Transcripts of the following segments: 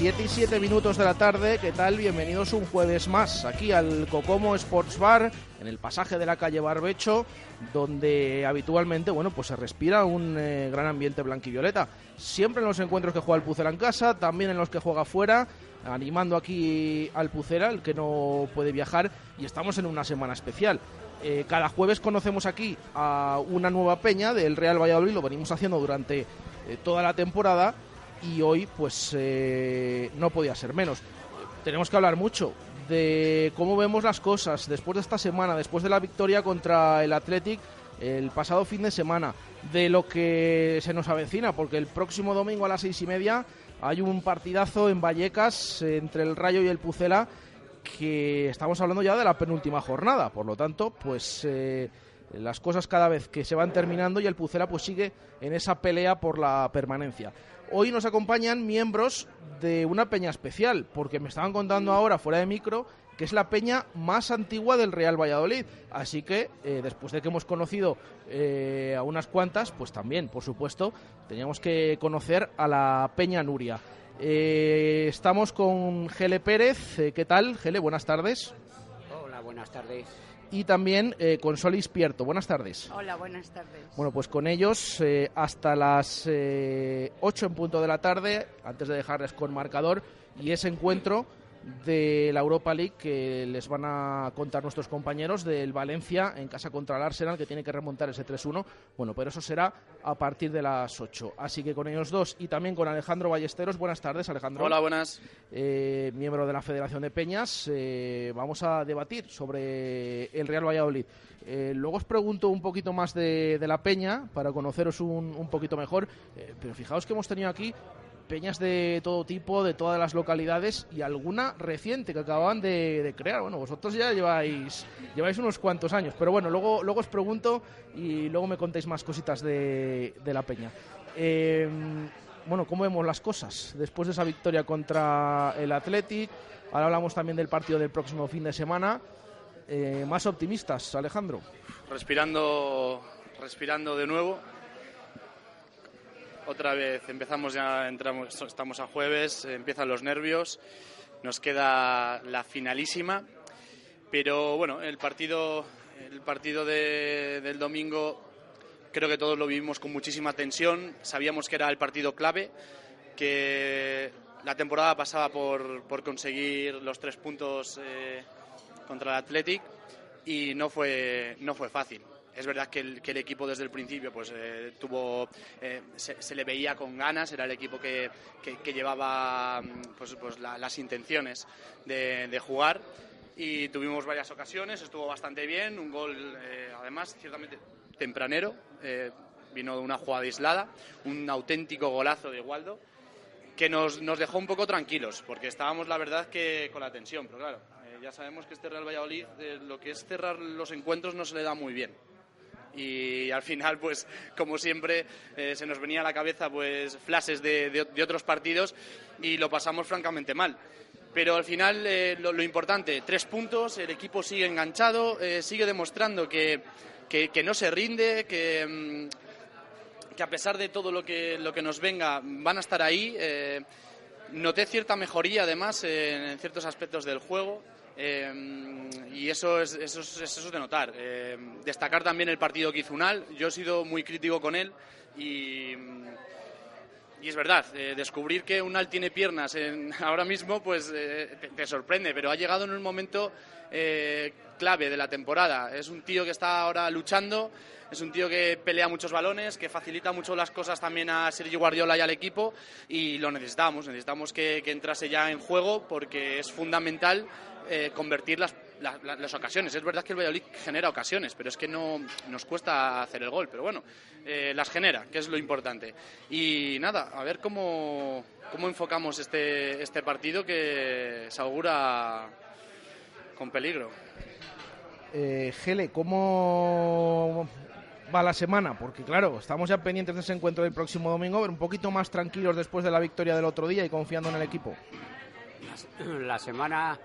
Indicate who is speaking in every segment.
Speaker 1: Siete y siete minutos de la tarde, ¿qué tal? Bienvenidos un jueves más aquí al Cocomo Sports Bar, en el pasaje de la calle Barbecho, donde habitualmente, bueno, pues se respira un eh, gran ambiente blanquivioleta. Siempre en los encuentros que juega el Pucera en casa, también en los que juega fuera, animando aquí al Pucera, el que no puede viajar, y estamos en una semana especial. Eh, cada jueves conocemos aquí a una nueva peña del Real Valladolid, lo venimos haciendo durante eh, toda la temporada y hoy pues eh, no podía ser menos. Tenemos que hablar mucho de cómo vemos las cosas después de esta semana, después de la victoria contra el Athletic el pasado fin de semana, de lo que se nos avecina, porque el próximo domingo a las seis y media hay un partidazo en Vallecas entre el Rayo y el Pucela que estamos hablando ya de la penúltima jornada, por lo tanto, pues eh, las cosas cada vez que se van terminando y el Pucela pues sigue en esa pelea por la permanencia. Hoy nos acompañan miembros de una peña especial, porque me estaban contando ahora fuera de micro que es la peña más antigua del Real Valladolid. Así que, eh, después de que hemos conocido eh, a unas cuantas, pues también, por supuesto, teníamos que conocer a la peña Nuria. Eh, estamos con Gele Pérez. Eh, ¿Qué tal, Gele? Buenas tardes.
Speaker 2: Hola, buenas tardes.
Speaker 1: Y también eh, con Solis Pierto. Buenas tardes.
Speaker 3: Hola, buenas tardes.
Speaker 1: Bueno, pues con ellos eh, hasta las eh, 8 en punto de la tarde, antes de dejarles con marcador, y ese encuentro de la Europa League que les van a contar nuestros compañeros del Valencia en casa contra el Arsenal que tiene que remontar ese 3-1. Bueno, pero eso será a partir de las 8. Así que con ellos dos y también con Alejandro Ballesteros. Buenas tardes, Alejandro.
Speaker 4: Hola, buenas.
Speaker 1: Eh, miembro de la Federación de Peñas. Eh, vamos a debatir sobre el Real Valladolid. Eh, luego os pregunto un poquito más de, de la Peña para conoceros un, un poquito mejor. Eh, pero fijaos que hemos tenido aquí peñas de todo tipo, de todas las localidades y alguna reciente que acababan de, de crear. Bueno, vosotros ya lleváis, lleváis unos cuantos años, pero bueno, luego, luego os pregunto y luego me contéis más cositas de, de la peña. Eh, bueno, ¿cómo vemos las cosas después de esa victoria contra el Athletic? Ahora hablamos también del partido del próximo fin de semana. Eh, más optimistas, Alejandro.
Speaker 4: Respirando, respirando de nuevo. Otra vez empezamos ya, entramos, estamos a jueves, empiezan los nervios, nos queda la finalísima, pero bueno, el partido, el partido de- del domingo creo que todos lo vivimos con muchísima tensión, sabíamos que era el partido clave, que la temporada pasaba por, por conseguir los tres puntos eh, contra el Athletic y no fue, no fue fácil. Es verdad que el, que el equipo desde el principio pues eh, tuvo eh, se, le veía con ganas, era el equipo que, que- llevaba mm, pues, pues la- las intenciones de, jugar y tuvimos varias ocasiones, estuvo bastante bien, un gol eh, además ciertamente tempranero, eh, vino de una jugada aislada, un auténtico golazo de Waldo que nos, nos dejó un poco tranquilos, porque estábamos, la verdad, que con la tensión. Pero claro, ya sabemos que este Real Valladolid, lo que es cerrar los encuentros, no se le da muy bien. Y al final, pues, como siempre, eh, se nos venía a la cabeza pues flashes de, de- otros partidos y lo pasamos francamente mal. Pero al final, eh, lo, importante, tres puntos, el equipo sigue enganchado, eh, sigue demostrando que, que- que no se rinde, que, mm, que a pesar de todo lo que, lo que nos venga, van a estar ahí. Noté cierta mejoría, además, en ciertos aspectos del juego. Eh, y eso es, eso, es, eso es de notar. Eh, destacar también el partido que hizo Unal. Yo he sido muy crítico con él y, y es verdad, eh, descubrir que Unal tiene piernas en- ahora mismo pues eh, te, te sorprende, pero ha llegado en un momento eh, clave de la temporada. Es un tío que está ahora luchando, es un tío que pelea muchos balones, que facilita mucho las cosas también a Sergio Guardiola y al equipo y lo necesitamos, necesitamos que, que entrase ya en juego porque es fundamental eh, convertir las, las, ocasiones. Es verdad que el Valladolid genera ocasiones, pero es que no nos cuesta hacer el gol. Pero bueno, eh, las genera, que es lo importante. Y nada, a ver cómo, cómo enfocamos este, este partido que se augura con peligro.
Speaker 1: Eh, Gele, ¿cómo va la semana? Porque claro, estamos ya pendientes de ese encuentro del próximo domingo, pero un poquito más tranquilos después de la victoria del otro día y confiando en el equipo.
Speaker 2: La semana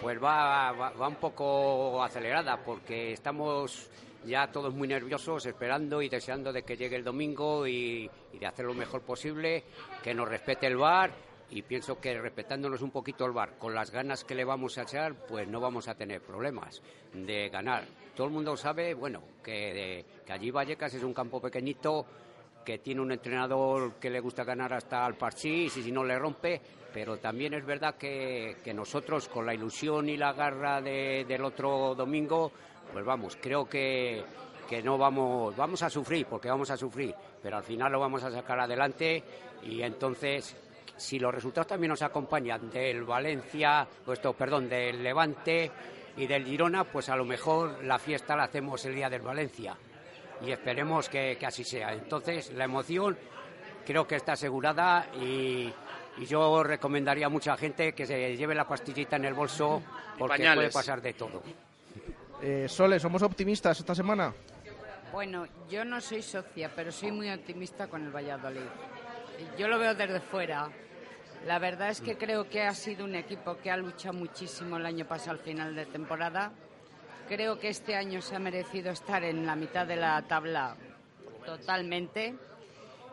Speaker 2: pues va, va, un poco acelerada porque estamos ya todos muy nerviosos esperando y deseando de que llegue el domingo y, de hacer lo mejor posible, que nos respete el bar y pienso que respetándonos un poquito el bar, con las ganas que le vamos a echar, pues no vamos a tener problemas de ganar. Todo el mundo sabe, bueno, que, que allí Vallecas es un campo pequeñito, que tiene un entrenador que le gusta ganar hasta al parchís y si no le rompe, pero también es verdad que, que nosotros con la ilusión y la garra del otro domingo, pues vamos, creo que, que no vamos, vamos a sufrir, porque vamos a sufrir, pero al final lo vamos a sacar adelante y entonces si los resultados también nos acompañan del Valencia, puesto, perdón, del Levante y del Girona, pues a lo mejor la fiesta la hacemos el día del Valencia y esperemos que, así sea. Entonces, la emoción creo que está asegurada y, yo recomendaría a mucha gente que se lleve la pastillita en el bolso porque puede pasar de todo.
Speaker 1: Eh, Sole, ¿somos optimistas esta semana?
Speaker 3: Bueno, yo no soy socia, pero soy muy optimista con el Valladolid. Yo lo veo desde fuera. La verdad es que creo que ha sido un equipo que ha luchado muchísimo el año pasado al final de temporada. Creo que este año se ha merecido estar en la mitad de la tabla totalmente.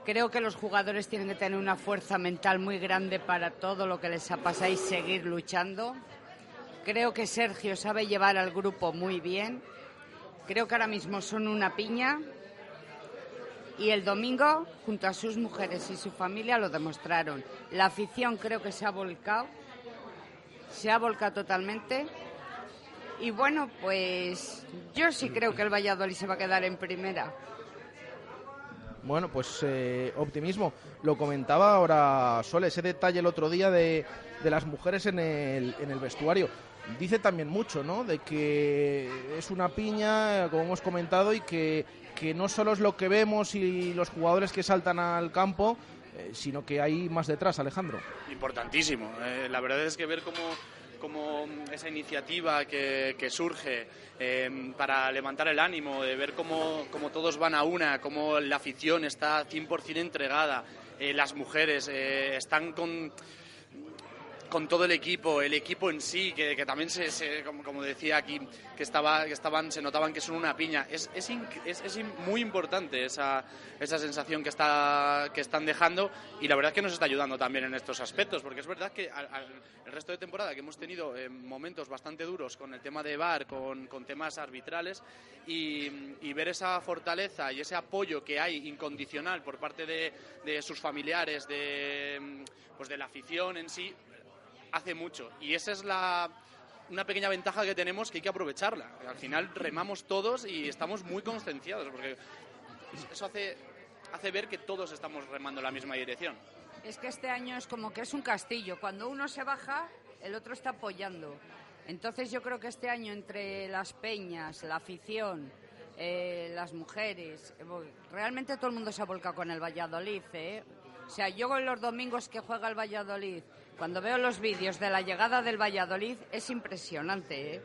Speaker 3: Creo que los jugadores tienen que tener una fuerza mental muy grande para todo lo que les ha pasado y seguir luchando. Creo que Sergio sabe llevar al grupo muy bien. Creo que ahora mismo son una piña y el domingo, junto a sus mujeres y su familia, lo demostraron. La afición creo que se ha volcado, se ha volcado totalmente. Y bueno, pues yo sí creo que el Valladolid se va a quedar en primera.
Speaker 1: Bueno, pues eh, optimismo. Lo comentaba ahora Sol, ese detalle el otro día de, de las mujeres en el, en el vestuario dice también mucho, ¿no? De que es una piña, como hemos comentado, y que que no solo es lo que vemos y los jugadores que saltan al campo, eh, sino que hay más detrás, Alejandro.
Speaker 4: Importantísimo. Eh, la verdad es que ver cómo, cómo esa iniciativa que, surge eh, para levantar el ánimo, de ver cómo, cómo, todos van a una, cómo la afición está 100% entregada, las mujeres están con con todo el equipo, el equipo en sí, que, también se, como, decía aquí, que estaba, que estaban, se notaban que son una piña. Es, es, es, muy importante esa, esa sensación que está, que están dejando y la verdad es que nos está ayudando también en estos aspectos, porque es verdad que el resto de temporada que hemos tenido eh, momentos bastante duros con el tema de VAR, con, con temas arbitrales y, y, ver esa fortaleza y ese apoyo que hay incondicional por parte de, de sus familiares, de, pues de la afición en sí, hace mucho. Y esa es la, una pequeña ventaja que tenemos que hay que aprovecharla. Al final remamos todos y estamos muy concienciados, porque eso hace, hace ver que todos estamos remando en la misma dirección.
Speaker 3: Es que este año es como que es un castillo. Cuando uno se baja, el otro está apoyando. Entonces yo creo que este año entre las peñas, la afición, eh, las mujeres, eh, realmente todo el mundo se ha volcado con el Valladolid. ¿eh? O sea, yo los domingos que juega el Valladolid cuando veo los vídeos de la llegada del Valladolid es impresionante, ¿eh?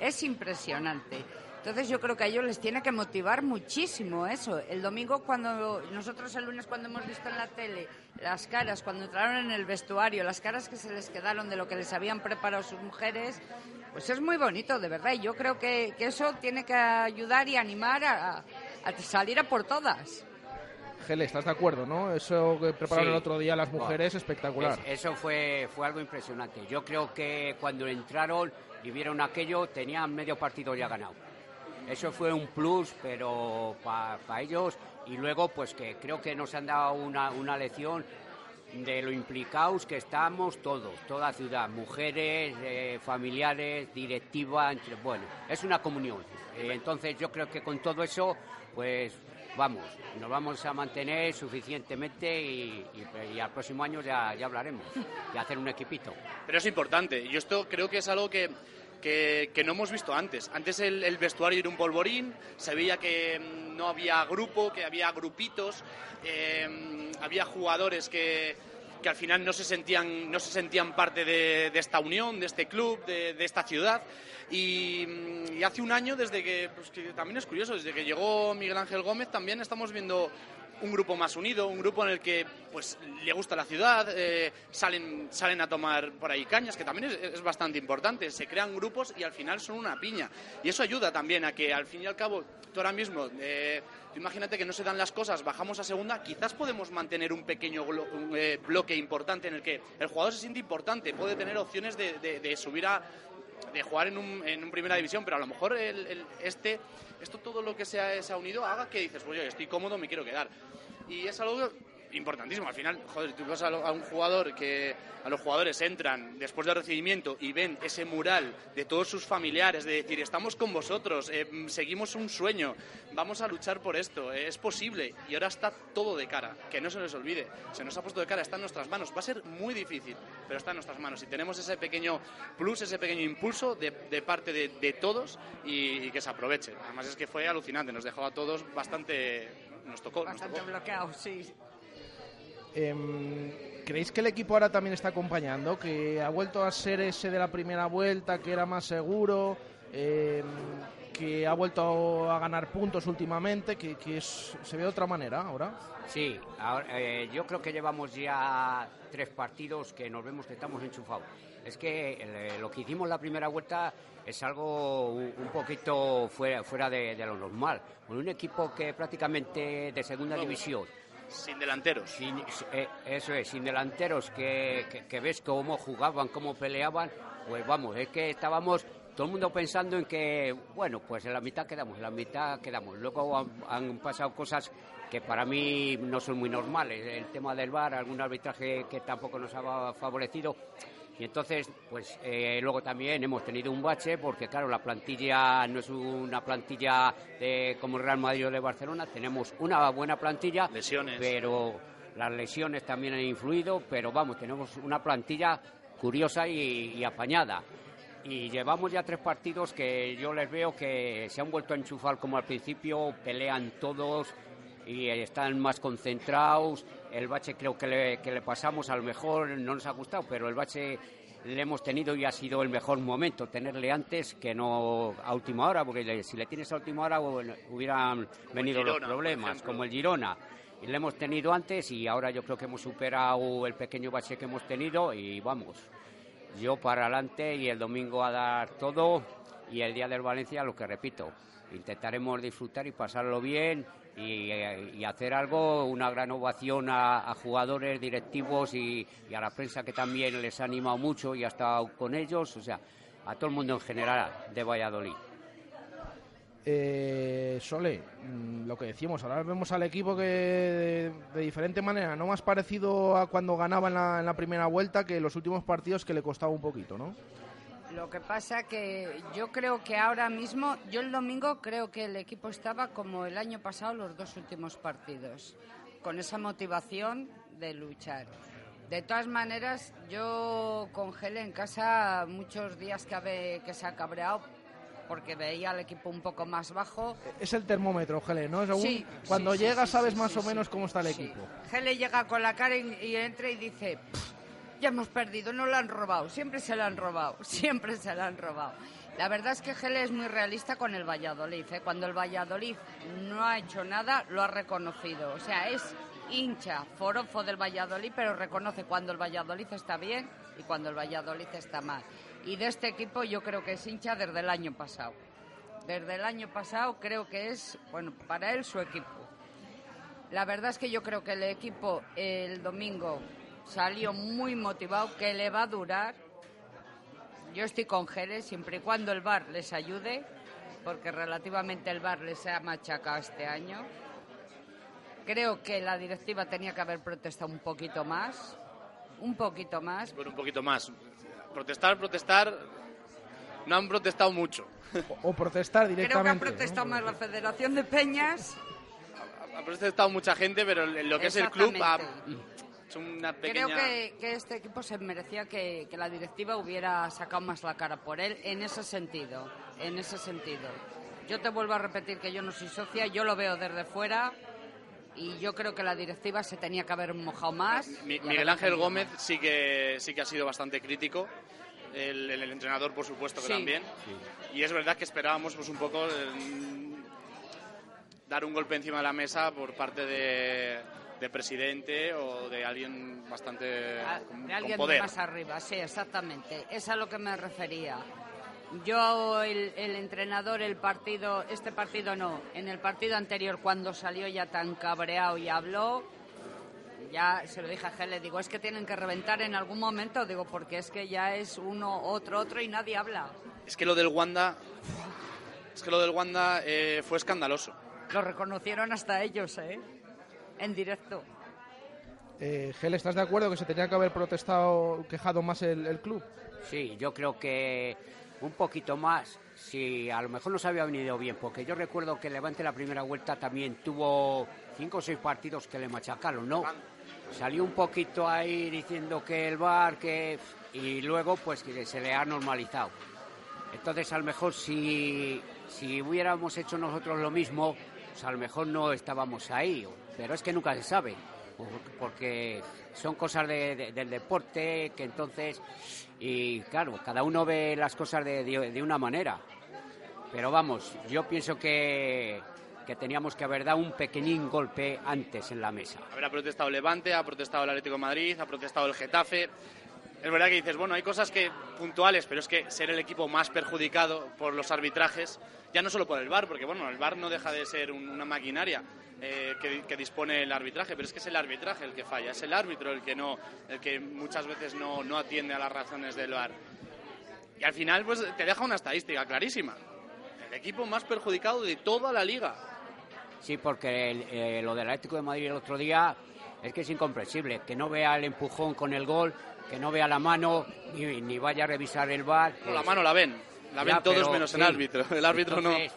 Speaker 3: es impresionante. Entonces yo creo que a ellos les tiene que motivar muchísimo eso. El domingo cuando nosotros el lunes cuando hemos visto en la tele las caras cuando entraron en el vestuario, las caras que se les quedaron de lo que les habían preparado sus mujeres, pues es muy bonito, de verdad. Y yo creo que, eso tiene que ayudar y animar a, a salir a por todas.
Speaker 1: ¿Estás de acuerdo, no? Eso que prepararon el otro día las mujeres, espectacular.
Speaker 2: eso fue, fue algo impresionante. Yo creo que cuando entraron y vieron aquello, tenían medio partido ya ganado. Eso fue un plus, pero para ellos. Y luego, pues que creo que nos han dado una, una lección de lo implicados que estamos todos, toda ciudad, mujeres, eh, familiares, directiva, entre, bueno, es una comunión. Eh, entonces yo creo que con todo eso, pues vamos, nos vamos a mantener suficientemente y, al próximo año ya, ya hablaremos de hacer un equipito.
Speaker 4: Pero es importante, y esto creo que es algo que, que, no hemos visto antes. Antes el, vestuario era un polvorín, se veía que mm, no había grupo, que había grupitos, eh, había jugadores que, que al final no se sentían, no se sentían parte de, esta unión, de este club, de, esta ciudad. Mm, y, hace un año, desde que, pues que también es curioso, desde que llegó Miguel Ángel Gómez, también estamos viendo un grupo más unido, un grupo en el que pues le gusta la ciudad, eh, salen, salen a tomar por ahí cañas, que también es, bastante importante. Se crean grupos y al final son una piña. Y eso ayuda también a que al fin y al cabo, tú ahora mismo, eh, imagínate que no se dan las cosas, bajamos a segunda, quizás podemos mantener un pequeño eh, bloque importante en el que el jugador se siente importante, puede tener opciones de, subir a de jugar en un, en un primera división, pero a lo mejor el, este, esto todo lo que se ha, unido haga que dices, pues yo estoy cómodo, me quiero quedar. Y es algo importantísimo. Al final, joder, tú vas a, un jugador que a los jugadores entran después del recibimiento y ven ese mural de todos sus familiares, de decir, estamos con vosotros, eh, seguimos un sueño, vamos a luchar por esto, eh, es posible. Y ahora está todo de cara, que no se nos olvide. Se nos ha puesto de cara, está en nuestras manos. Va a ser muy difícil, pero está en nuestras manos. Y tenemos ese pequeño plus, ese pequeño impulso de, parte de, todos y, que se aproveche. Además es que fue alucinante, nos dejó a todos bastante... Nos tocó.
Speaker 3: Bastante bloqueados, sí.
Speaker 1: Em, ¿Creéis que el equipo ahora también está acompañando? ¿Que ha vuelto a ser ese de la primera vuelta, que era más seguro? Em, ¿Que ha vuelto a ganar puntos últimamente? ¿Que, se ve de otra manera ahora?
Speaker 2: Sí, eh, yo creo que llevamos ya tres partidos que nos vemos que estamos enchufados. Es que eh, lo que hicimos la primera vuelta es algo un poquito fuera, fuera de, lo normal. Con un equipo que prácticamente de segunda división
Speaker 4: sin delanteros.
Speaker 2: Eh, eso es, sin delanteros, que, ves cómo jugaban, cómo peleaban, pues vamos, es que estábamos todo el mundo pensando en que, bueno, pues en la mitad quedamos, en la mitad quedamos. Luego han, pasado cosas que para mí no son muy normales. El tema del bar, algún arbitraje que tampoco nos ha favorecido. Y entonces, pues eh, luego también hemos tenido un bache porque, claro, la plantilla no es una plantilla de, como el Real Madrid o de Barcelona. Tenemos una buena plantilla,
Speaker 4: lesiones.
Speaker 2: pero las lesiones también han influido. Pero vamos, tenemos una plantilla curiosa y, apañada. Y llevamos ya tres partidos que yo les veo que se han vuelto a enchufar como al principio, pelean todos y están más concentrados. El bache creo que le, que le pasamos, a lo mejor no nos ha gustado, pero el bache le hemos tenido y ha sido el mejor momento tenerle antes que no a última hora, porque si le tienes a última hora hubieran venido los problemas, como el Girona. Y le hemos tenido antes y ahora yo creo que hemos superado el pequeño bache que hemos tenido y vamos, yo para adelante y el domingo a dar todo y el día del Valencia lo que repito, intentaremos disfrutar y pasarlo bien y, hacer algo, una gran ovación a, jugadores, directivos y, a la prensa que también les ha animado mucho y ha estado con ellos, o sea, a todo el mundo en general de Valladolid.
Speaker 1: Eh, Sole, mm, lo que decíamos, ahora vemos al equipo que de, diferente manera, no más parecido a cuando ganaba en la, en la primera vuelta que los últimos partidos que le costaba un poquito, ¿no?
Speaker 3: Lo que pasa que yo creo que ahora mismo, yo el domingo creo que el equipo estaba como el año pasado los dos últimos partidos, con esa motivación de luchar. De todas maneras, yo congelé en casa muchos días que, que se ha cabreado porque veía al equipo un poco más bajo.
Speaker 1: Es el termómetro, Gele, ¿no? sí, cuando llega sabes más o menos cómo está el equipo.
Speaker 3: Gele llega con la cara y, entra y dice, ya hemos perdido, no lo han robado, siempre se lo han robado, siempre se lo han robado. La verdad es que Gele es muy realista con el Valladolid. ¿eh? Cuando el Valladolid no ha hecho nada, lo ha reconocido. O sea, es hincha, forofo del Valladolid, pero reconoce cuando el Valladolid está bien y cuando el Valladolid está mal. Y de este equipo yo creo que es hincha desde el año pasado. Desde el año pasado creo que es, bueno, para él su equipo. La verdad es que yo creo que el equipo el domingo salió muy motivado, que le va a durar. Yo estoy con Jerez siempre y cuando el bar les ayude, porque relativamente el bar les ha machacado este año. Creo que la directiva tenía que haber protestado un poquito más, un poquito más.
Speaker 4: Bueno, un poquito más. Protestar, protestar, no han protestado mucho.
Speaker 1: O, protestar directamente. Creo que
Speaker 3: ha protestado más la Federación de Peñas.
Speaker 4: Ha, protestado mucha gente, pero lo que es el club una pequeña...
Speaker 3: Creo que, que este equipo se merecía que, que la directiva hubiera sacado más la cara por él en ese sentido, en ese sentido. Yo te vuelvo a repetir que yo no soy socia, yo lo veo desde fuera y yo creo que la directiva se tenía que haber mojado más.
Speaker 4: Mi- Miguel Ángel Gómez
Speaker 3: más.
Speaker 4: sí que, sí que ha sido bastante crítico. El, el- el entrenador, por supuesto, que
Speaker 3: Sí.
Speaker 4: también. Y es verdad que esperábamos pues, un poco eh, dar un golpe encima de la mesa por parte de, de presidente o de alguien bastante
Speaker 3: A-
Speaker 4: con,
Speaker 3: de
Speaker 4: con
Speaker 3: alguien
Speaker 4: poder.
Speaker 3: más arriba, sí, exactamente. Es a lo que me refería. Yo, el, el entrenador, el partido, este partido no, en el partido anterior cuando salió ya tan cabreado y habló, ya se lo dije a Gel, le digo, es que tienen que reventar en algún momento, digo, porque es que ya es uno, otro, otro y nadie habla.
Speaker 4: Es que lo del Wanda, es que lo del Wanda eh, fue escandaloso.
Speaker 3: Lo reconocieron hasta ellos, ¿eh? En directo.
Speaker 1: Eh, Gel, ¿estás de acuerdo que se tenía que haber protestado, quejado más el, el club?
Speaker 2: Sí, yo creo que un poquito más, si a lo mejor nos había venido bien, porque yo recuerdo que Levante la primera vuelta también tuvo cinco o seis partidos que le machacaron, ¿no? Salió un poquito ahí diciendo que el bar, que... y luego pues que se le ha normalizado. Entonces a lo mejor si, si hubiéramos hecho nosotros lo mismo, pues a lo mejor no estábamos ahí, pero es que nunca se sabe, por- porque son cosas de- de- del deporte que entonces, y claro, cada uno ve las cosas de, de- una manera, pero vamos, yo pienso que, que teníamos que haber dado un pequeñín golpe antes en la mesa.
Speaker 4: Habrá protestado Levante, ha protestado el Atlético Madrid, ha protestado el Getafe. Es verdad que dices, bueno, hay cosas que puntuales, pero es que ser el equipo más perjudicado por los arbitrajes, ya no solo por el VAR, porque bueno, el VAR no deja de ser un- una maquinaria eh, que, dispone el arbitraje, pero es que es el arbitraje el que falla, es el árbitro el que no, el que muchas veces no, no atiende a las razones del VAR. Y al final, pues te deja una estadística clarísima. El equipo más perjudicado de toda la liga.
Speaker 2: Sí, porque eh, lo del Atlético de Madrid el otro día es que es incomprensible. Que no vea el empujón con el gol, que no vea la mano, ni, ni vaya a revisar el bar.
Speaker 4: No, la mano la ven, la ven
Speaker 2: Ya,
Speaker 4: todos
Speaker 2: pero
Speaker 4: menos el
Speaker 2: sí.
Speaker 4: árbitro. El árbitro
Speaker 2: Entonces,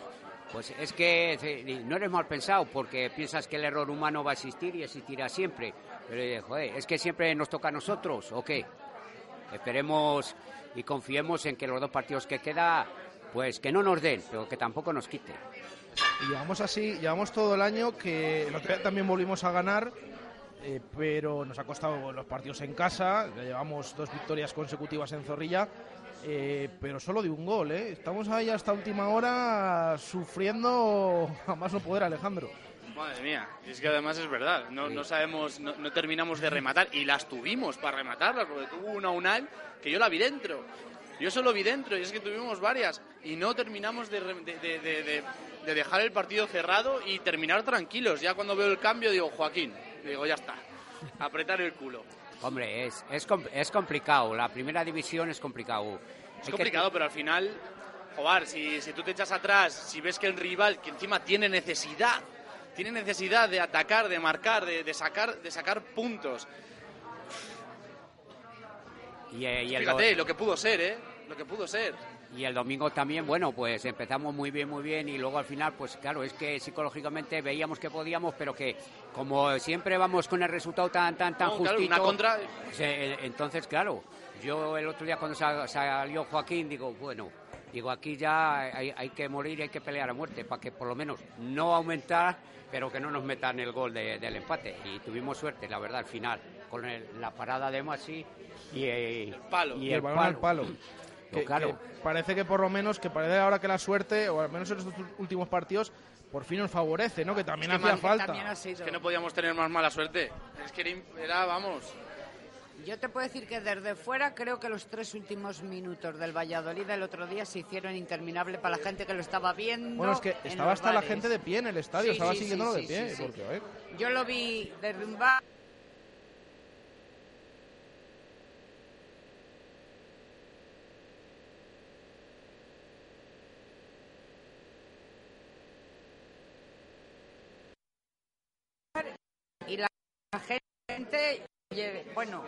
Speaker 2: Pues es que eh, no eres mal pensado porque piensas que el error humano va a existir y existirá siempre. Pero eh, joder, es que siempre nos toca a nosotros, ¿o qué? Esperemos y confiemos en que los dos partidos que queda, pues que no nos den, pero que tampoco nos quiten.
Speaker 1: Y llevamos así, llevamos todo el año que el otro día también volvimos a ganar, eh, pero nos ha costado los partidos en casa, llevamos dos victorias consecutivas en Zorrilla, eh, pero solo de un gol, ¿eh? Estamos ahí hasta última hora sufriendo a más no poder, Alejandro.
Speaker 4: Madre mía, es que además es verdad, no, no sabemos, no, no terminamos de rematar y las tuvimos para rematarlas, porque tuvo una Unal que yo la vi dentro. Yo solo vi dentro y es que tuvimos varias y no terminamos de- de dejar el partido cerrado y terminar tranquilos. Ya cuando veo el cambio digo, Joaquín, digo, ya está, apretar el culo.
Speaker 2: Hombre, es, es, es complicado. La primera división es complicado.
Speaker 4: Es
Speaker 2: Hay que-
Speaker 4: complicado, pero al final, joder, si, si tú te echas atrás, si ves que el rival, que encima tiene necesidad, tiene necesidad de atacar, de marcar, de, de sacar, de sacar puntos.
Speaker 2: Y, eh, y el,
Speaker 4: Fíjate lo que pudo ser, ¿eh? Lo que pudo ser.
Speaker 2: Y el domingo también, bueno, pues empezamos muy bien, muy bien y luego al final, pues claro, es que psicológicamente veíamos que podíamos, pero que como siempre vamos con el resultado tan, tan, tan
Speaker 4: No, claro,
Speaker 2: justito...
Speaker 4: una contra-
Speaker 2: pues, eh, entonces, claro, yo el otro día cuando sa- salió Joaquín, digo, bueno, digo, aquí ya hay, hay que morir, hay que pelear a muerte, para que por lo menos no aumentar, pero que no nos metan el gol de- del empate. Y tuvimos suerte, la verdad, al final, con el- la parada de Masi y, eh,
Speaker 4: Palo.
Speaker 1: Y el balón al palo. Que-
Speaker 2: claro.
Speaker 1: que parece que por lo menos, que parece ahora que la suerte, o al menos en estos últimos partidos, por fin nos favorece, ¿no? Que también
Speaker 4: Es que
Speaker 1: hacía falta.
Speaker 3: También ha sido.
Speaker 4: Es que no podíamos tener más mala suerte. Es que era, vamos,
Speaker 3: Yo te puedo decir que desde fuera creo que los tres últimos minutos del Valladolid del otro día se hicieron interminables para la gente que lo estaba viendo.
Speaker 1: Bueno, es que estaba hasta la gente de pie en el estadio,
Speaker 3: Sí,
Speaker 1: estaba
Speaker 3: sí,
Speaker 1: siguiéndolo
Speaker 3: sí,
Speaker 1: de pie.
Speaker 3: sí, sí.
Speaker 1: porque, a ver,
Speaker 3: Yo lo vi derrumbar. Y la gente, bueno,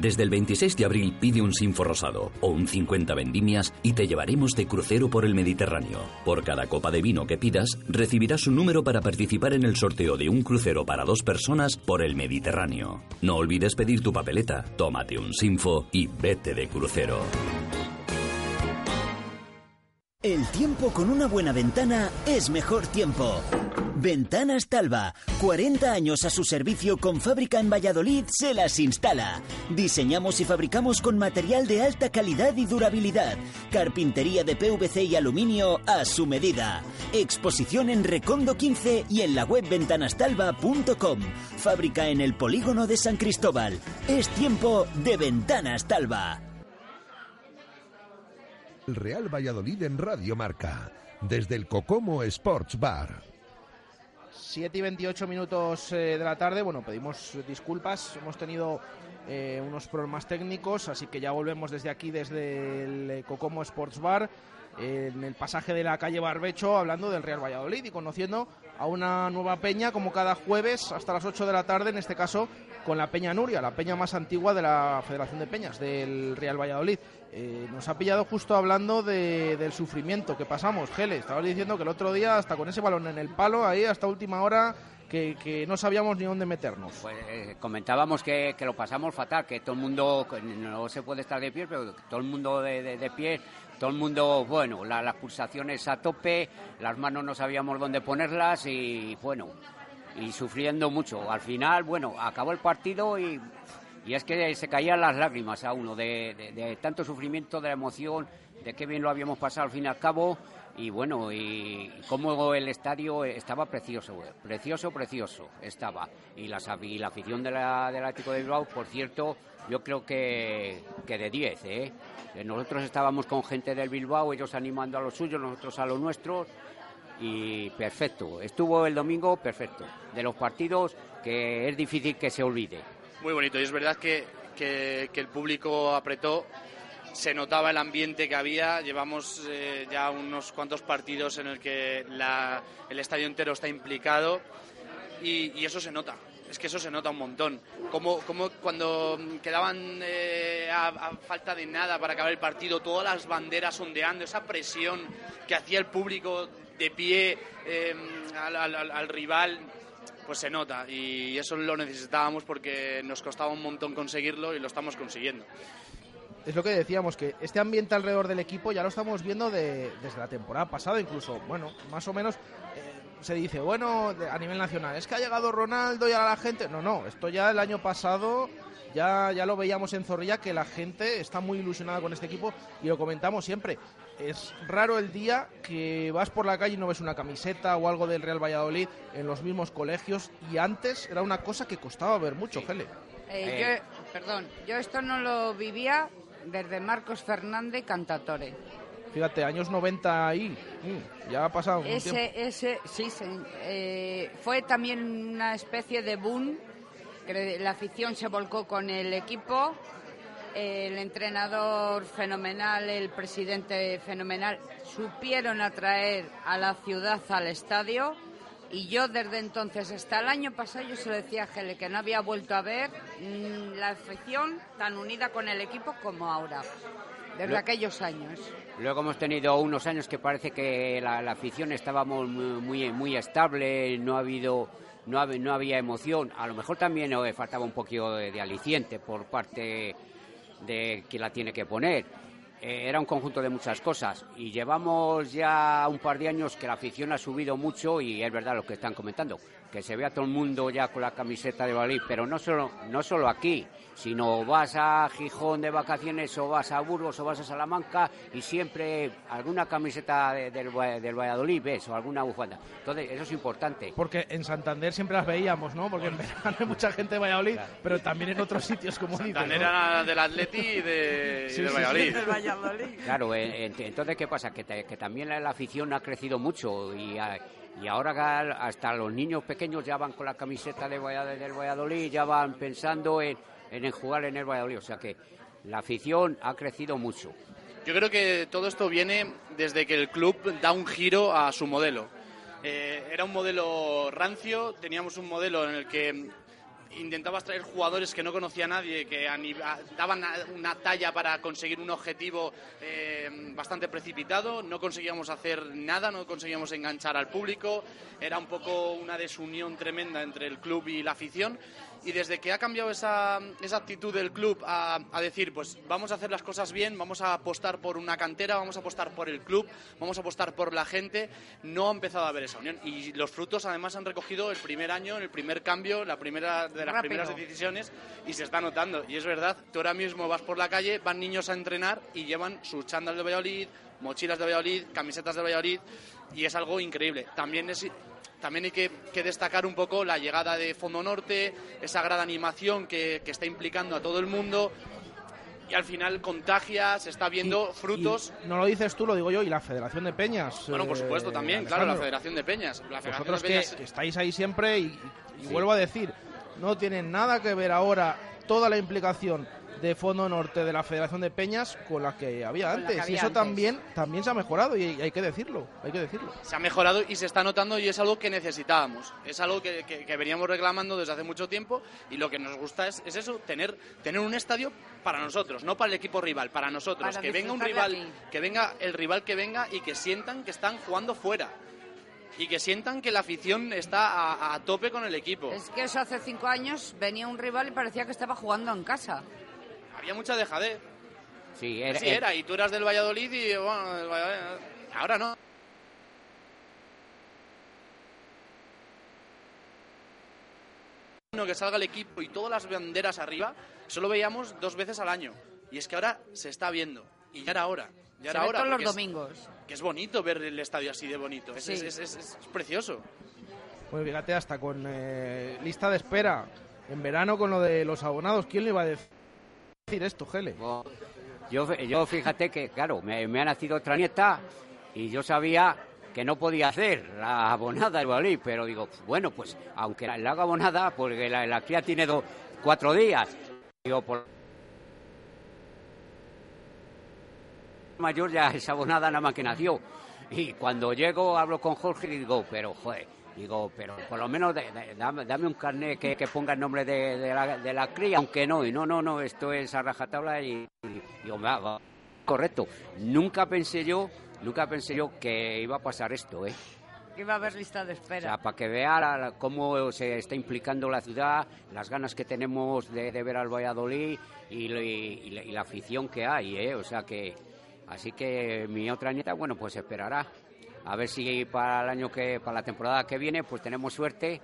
Speaker 5: Desde el 26 de abril pide un Sinfo rosado o un 50 vendimias y te llevaremos de crucero por el Mediterráneo. Por cada copa de vino que pidas, recibirás un número para participar en el sorteo de un crucero para dos personas por el Mediterráneo. No olvides pedir tu papeleta, tómate un Sinfo y vete de crucero.
Speaker 6: El tiempo con una buena ventana es mejor tiempo. Ventanas Talva, 40 años a su servicio con fábrica en Valladolid, se las instala. Diseñamos y fabricamos con material de alta calidad y durabilidad. Carpintería de PVC y aluminio a su medida. Exposición en Recondo 15 y en la web ventanastalva.com. Fábrica en el polígono de San Cristóbal. Es tiempo de Ventanas Talva.
Speaker 7: Real Valladolid en Radio Marca, desde el Cocomo Sports Bar.
Speaker 1: 7 y 28 minutos eh, de la tarde. Bueno, pedimos disculpas. Hemos tenido eh, unos problemas técnicos, así que ya volvemos desde aquí, desde el eh, Cocomo Sports Bar, en el pasaje de la calle Barbecho, hablando del Real Valladolid y conociendo a una nueva peña, como cada jueves, hasta las 8 de la tarde, en este caso con la Peña Nuria, la peña más antigua de la Federación de Peñas del Real Valladolid. Eh, nos ha pillado justo hablando del sufrimiento que pasamos. Gele, estabas diciendo que el otro día, hasta con ese balón en el palo, ahí hasta última hora, que, no sabíamos ni dónde meternos.
Speaker 2: Pues eh, comentábamos que, lo pasamos fatal, que todo el mundo, no se puede estar de pie, pero todo el mundo de, pie, todo el mundo, bueno, las pulsaciones a tope, las manos no sabíamos dónde ponerlas y bueno, y sufriendo mucho. Al final, bueno, acabó el partido y, y es que se caían las lágrimas a uno de, tanto sufrimiento, de la emoción, de qué bien lo habíamos pasado al fin y al cabo. Y bueno, y cómo el estadio estaba precioso, precioso, precioso estaba. Y la, y la afición de la, del Atlético de Bilbao, por cierto, yo creo que, que de 10, ¿eh? Nosotros estábamos con gente del Bilbao, ellos animando a los suyos, nosotros a los nuestros y perfecto. Estuvo el domingo perfecto. De los partidos que es difícil que se olvide.
Speaker 4: Muy bonito y es verdad que, que, el público apretó. Se notaba el ambiente que había. Llevamos eh, ya unos cuantos partidos en el que el estadio entero está implicado y, eso se nota. Es que eso se nota un montón. Como, como cuando quedaban eh, a, falta de nada para acabar el partido, todas las banderas ondeando, esa presión que hacía el público de pie em, al, rival, pues se nota y eso lo necesitábamos porque nos costaba un montón conseguirlo y lo estamos consiguiendo.
Speaker 1: Es lo que decíamos, que este ambiente alrededor del equipo ya lo estamos viendo desde la temporada pasada, incluso, bueno, más o menos eh, se dice, bueno, a nivel nacional, es que ha llegado Ronaldo y ahora la gente. No, no, esto ya el año pasado ya, ya lo veíamos en Zorrilla que la gente está muy ilusionada con este equipo y lo comentamos siempre es raro el día que vas por la calle y no ves una camiseta o algo del Real Valladolid en los mismos colegios y antes era una cosa que costaba ver mucho, Gele.
Speaker 3: Eh, yo, perdón, yo esto no lo vivía desde Marcos Fernández Cantatore.
Speaker 1: Fíjate, años 90 ahí, mm, ya ha pasado
Speaker 3: ese,
Speaker 1: tiempo.
Speaker 3: Ese, sí, eh, fue también una especie de boom, que la afición se volcó con el equipo el entrenador fenomenal, el presidente fenomenal, supieron atraer a la ciudad al estadio y yo desde entonces hasta el año pasado yo se lo decía a Gele que no había vuelto a ver mm, la afición tan unida con el equipo como ahora, desde aquellos años.
Speaker 2: Luego hemos tenido unos años que parece que la, afición estaba muy, muy, estable, no ha habido... No, no había emoción, a lo mejor también eh, faltaba un poquito de aliciente por parte de quien la tiene que poner. eh, era un conjunto de muchas cosas y llevamos ya un par de años que la afición ha subido mucho y es verdad lo que están comentando, que se ve a todo el mundo ya con la camiseta de Valladolid, pero no solo, no solo aquí, sino vas a Gijón de vacaciones o vas a Burgos o vas a Salamanca y siempre alguna camiseta del, del Valladolid ves o alguna bufanda. Entonces, eso es importante.
Speaker 1: Porque en Santander siempre las veíamos, ¿no? Porque en verano hay mucha gente de Valladolid, pero también en otros sitios, como
Speaker 4: Santander era del Atleti y, de, del Valladolid.
Speaker 2: Claro, eh, entonces, ¿qué pasa? Que, que también la, afición ha crecido mucho y... y ahora hasta los niños pequeños ya van con la camiseta de Valladolid, del Valladolid, ya van pensando en, en jugar en el Valladolid. O sea que la afición ha crecido mucho.
Speaker 4: Yo creo que todo esto viene desde que el club da un giro a su modelo. Eh, era un modelo rancio, teníamos un modelo en el que intentabas traer jugadores que no conocía nadie, que daban una talla para conseguir un objetivo eh, bastante precipitado, no conseguíamos hacer nada, no conseguíamos enganchar al público, era un poco una desunión tremenda entre el club y la afición y desde que ha cambiado esa, esa actitud del club a, decir, pues vamos a hacer las cosas bien, vamos a apostar por una cantera, vamos a apostar por el club, vamos a apostar por la gente, no ha empezado a haber esa unión. Y los frutos además han recogido el primer año, el primer cambio, la primera de las primeras decisiones y se está notando. Y es verdad, tú ahora mismo vas por la calle, van niños a entrenar y llevan sus chándal de Valladolid, mochilas de Valladolid, camisetas de Valladolid y es algo increíble. También es también hay que, destacar un poco la llegada de Fondo Norte, esa gran animación que, está implicando a todo el mundo y al final contagia, se está viendo frutos.
Speaker 1: no lo dices tú, lo digo yo, y la Federación de Peñas.
Speaker 4: Bueno, por supuesto, también, claro, la Federación de Peñas. La
Speaker 1: Vosotros Que, estáis ahí siempre y, vuelvo a decir, no tienen nada que ver ahora toda la implicación de Fondo Norte de la Federación de Peñas con la que había antes. y eso también también se ha mejorado y hay que decirlo, hay que decirlo.
Speaker 4: Se ha mejorado y se está notando y es algo que necesitábamos. Es algo que, que, veníamos reclamando desde hace mucho tiempo y lo que nos gusta es, es, eso, tener, tener un estadio para nosotros, no para el equipo rival, para nosotros. que venga un rival, que venga el rival que venga y que sientan que están jugando fuera y que sientan que la afición está a, tope con el equipo.
Speaker 3: Es que eso hace cinco años venía un rival y parecía que estaba jugando en casa
Speaker 4: había mucha dejadez.
Speaker 2: Sí, era,
Speaker 4: sí, era. Y tú eras del Valladolid y bueno, ahora no. que salga el equipo y todas las banderas arriba, solo veíamos dos veces al año. Y es que ahora se está viendo. Y ya era hora. Ya era hora.
Speaker 3: todos los domingos.
Speaker 4: que es bonito ver el estadio así de bonito. Es, es, precioso.
Speaker 1: Pues fíjate, hasta con eh, lista de espera. En verano con lo de los abonados, ¿quién le iba a decir? Decir esto, Gele?
Speaker 2: Yo, yo fíjate que, claro, me, ha nacido otra nieta y yo sabía que no podía hacer la abonada del pero digo, bueno, pues aunque la, haga abonada, porque la, la cría tiene cuatro días, digo, por mayor ya es abonada nada más que nació. Y cuando llego hablo con Jorge y digo, pero joder, Digo, pero por lo menos dame, un carnet que, ponga el nombre de, la, cría, aunque no, y no, no, no, esto es a rajatabla y, digo, va, correcto. Nunca pensé yo, nunca pensé yo que iba a pasar esto, ¿eh?
Speaker 3: Que iba a haber lista de espera.
Speaker 2: O sea, para que vea cómo se está implicando la ciudad, las ganas que tenemos de, ver al Valladolid y, la, afición que hay, ¿eh? O sea que, así que mi otra nieta, bueno, pues esperará a ver si para el año que, para la temporada que viene, pues tenemos suerte.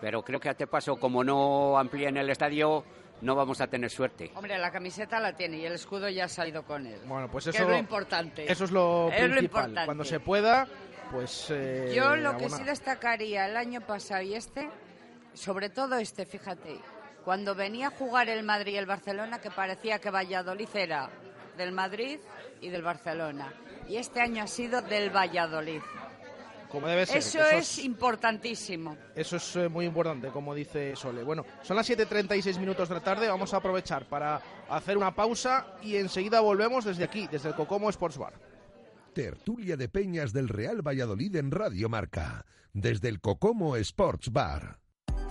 Speaker 2: Pero creo que a este paso, como no amplíen el estadio, no vamos a tener suerte.
Speaker 3: Hombre, la camiseta la tiene y el escudo ya ha salido con él.
Speaker 1: Bueno, pues eso
Speaker 3: es lo importante.
Speaker 1: Eso es lo principal. Cuando se pueda, pues. Eh,
Speaker 3: Yo lo que sí destacaría el año pasado y este, sobre todo este, fíjate, cuando venía a jugar el Madrid y el Barcelona, que parecía que Valladolid era del Madrid y del Barcelona y este año ha sido del Valladolid.
Speaker 1: Como debe ser.
Speaker 3: Eso, es, importantísimo.
Speaker 1: Eso es eh, muy importante, como dice Sole. Bueno, son las 7.36 minutos de la tarde. Vamos a aprovechar para hacer una pausa y enseguida volvemos desde aquí, desde el Cocomo Sports Bar.
Speaker 7: Tertulia de Peñas del Real Valladolid en Radio Marca, desde el Cocomo Sports Bar.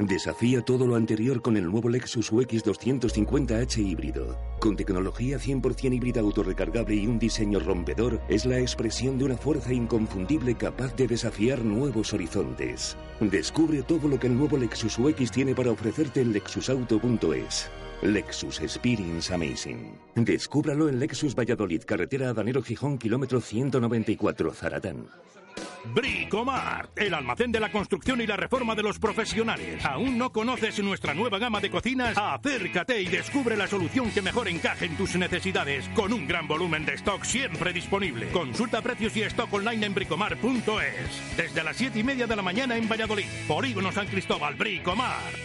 Speaker 8: Desafía todo lo anterior con el nuevo Lexus UX 250h híbrido. Con tecnología 100% híbrida autorrecargable y un diseño rompedor, es la expresión de una fuerza inconfundible capaz de desafiar nuevos horizontes. Descubre todo lo que el nuevo Lexus UX tiene para ofrecerte en lexusauto.es. Lexus Experience Amazing. Descúbralo en Lexus Valladolid, carretera Adanero Gijón, kilómetro 194, Zaratán.
Speaker 9: Bricomart, el almacén de la construcción y la reforma de los profesionales. ¿Aún no conoces nuestra nueva gama de cocinas? Acércate y descubre la solución que mejor encaje en tus necesidades, con un gran volumen de stock siempre disponible. Consulta precios y stock online en bricomart.es. Desde las 7 y media de la mañana en Valladolid. Polígono San Cristóbal, Bricomart.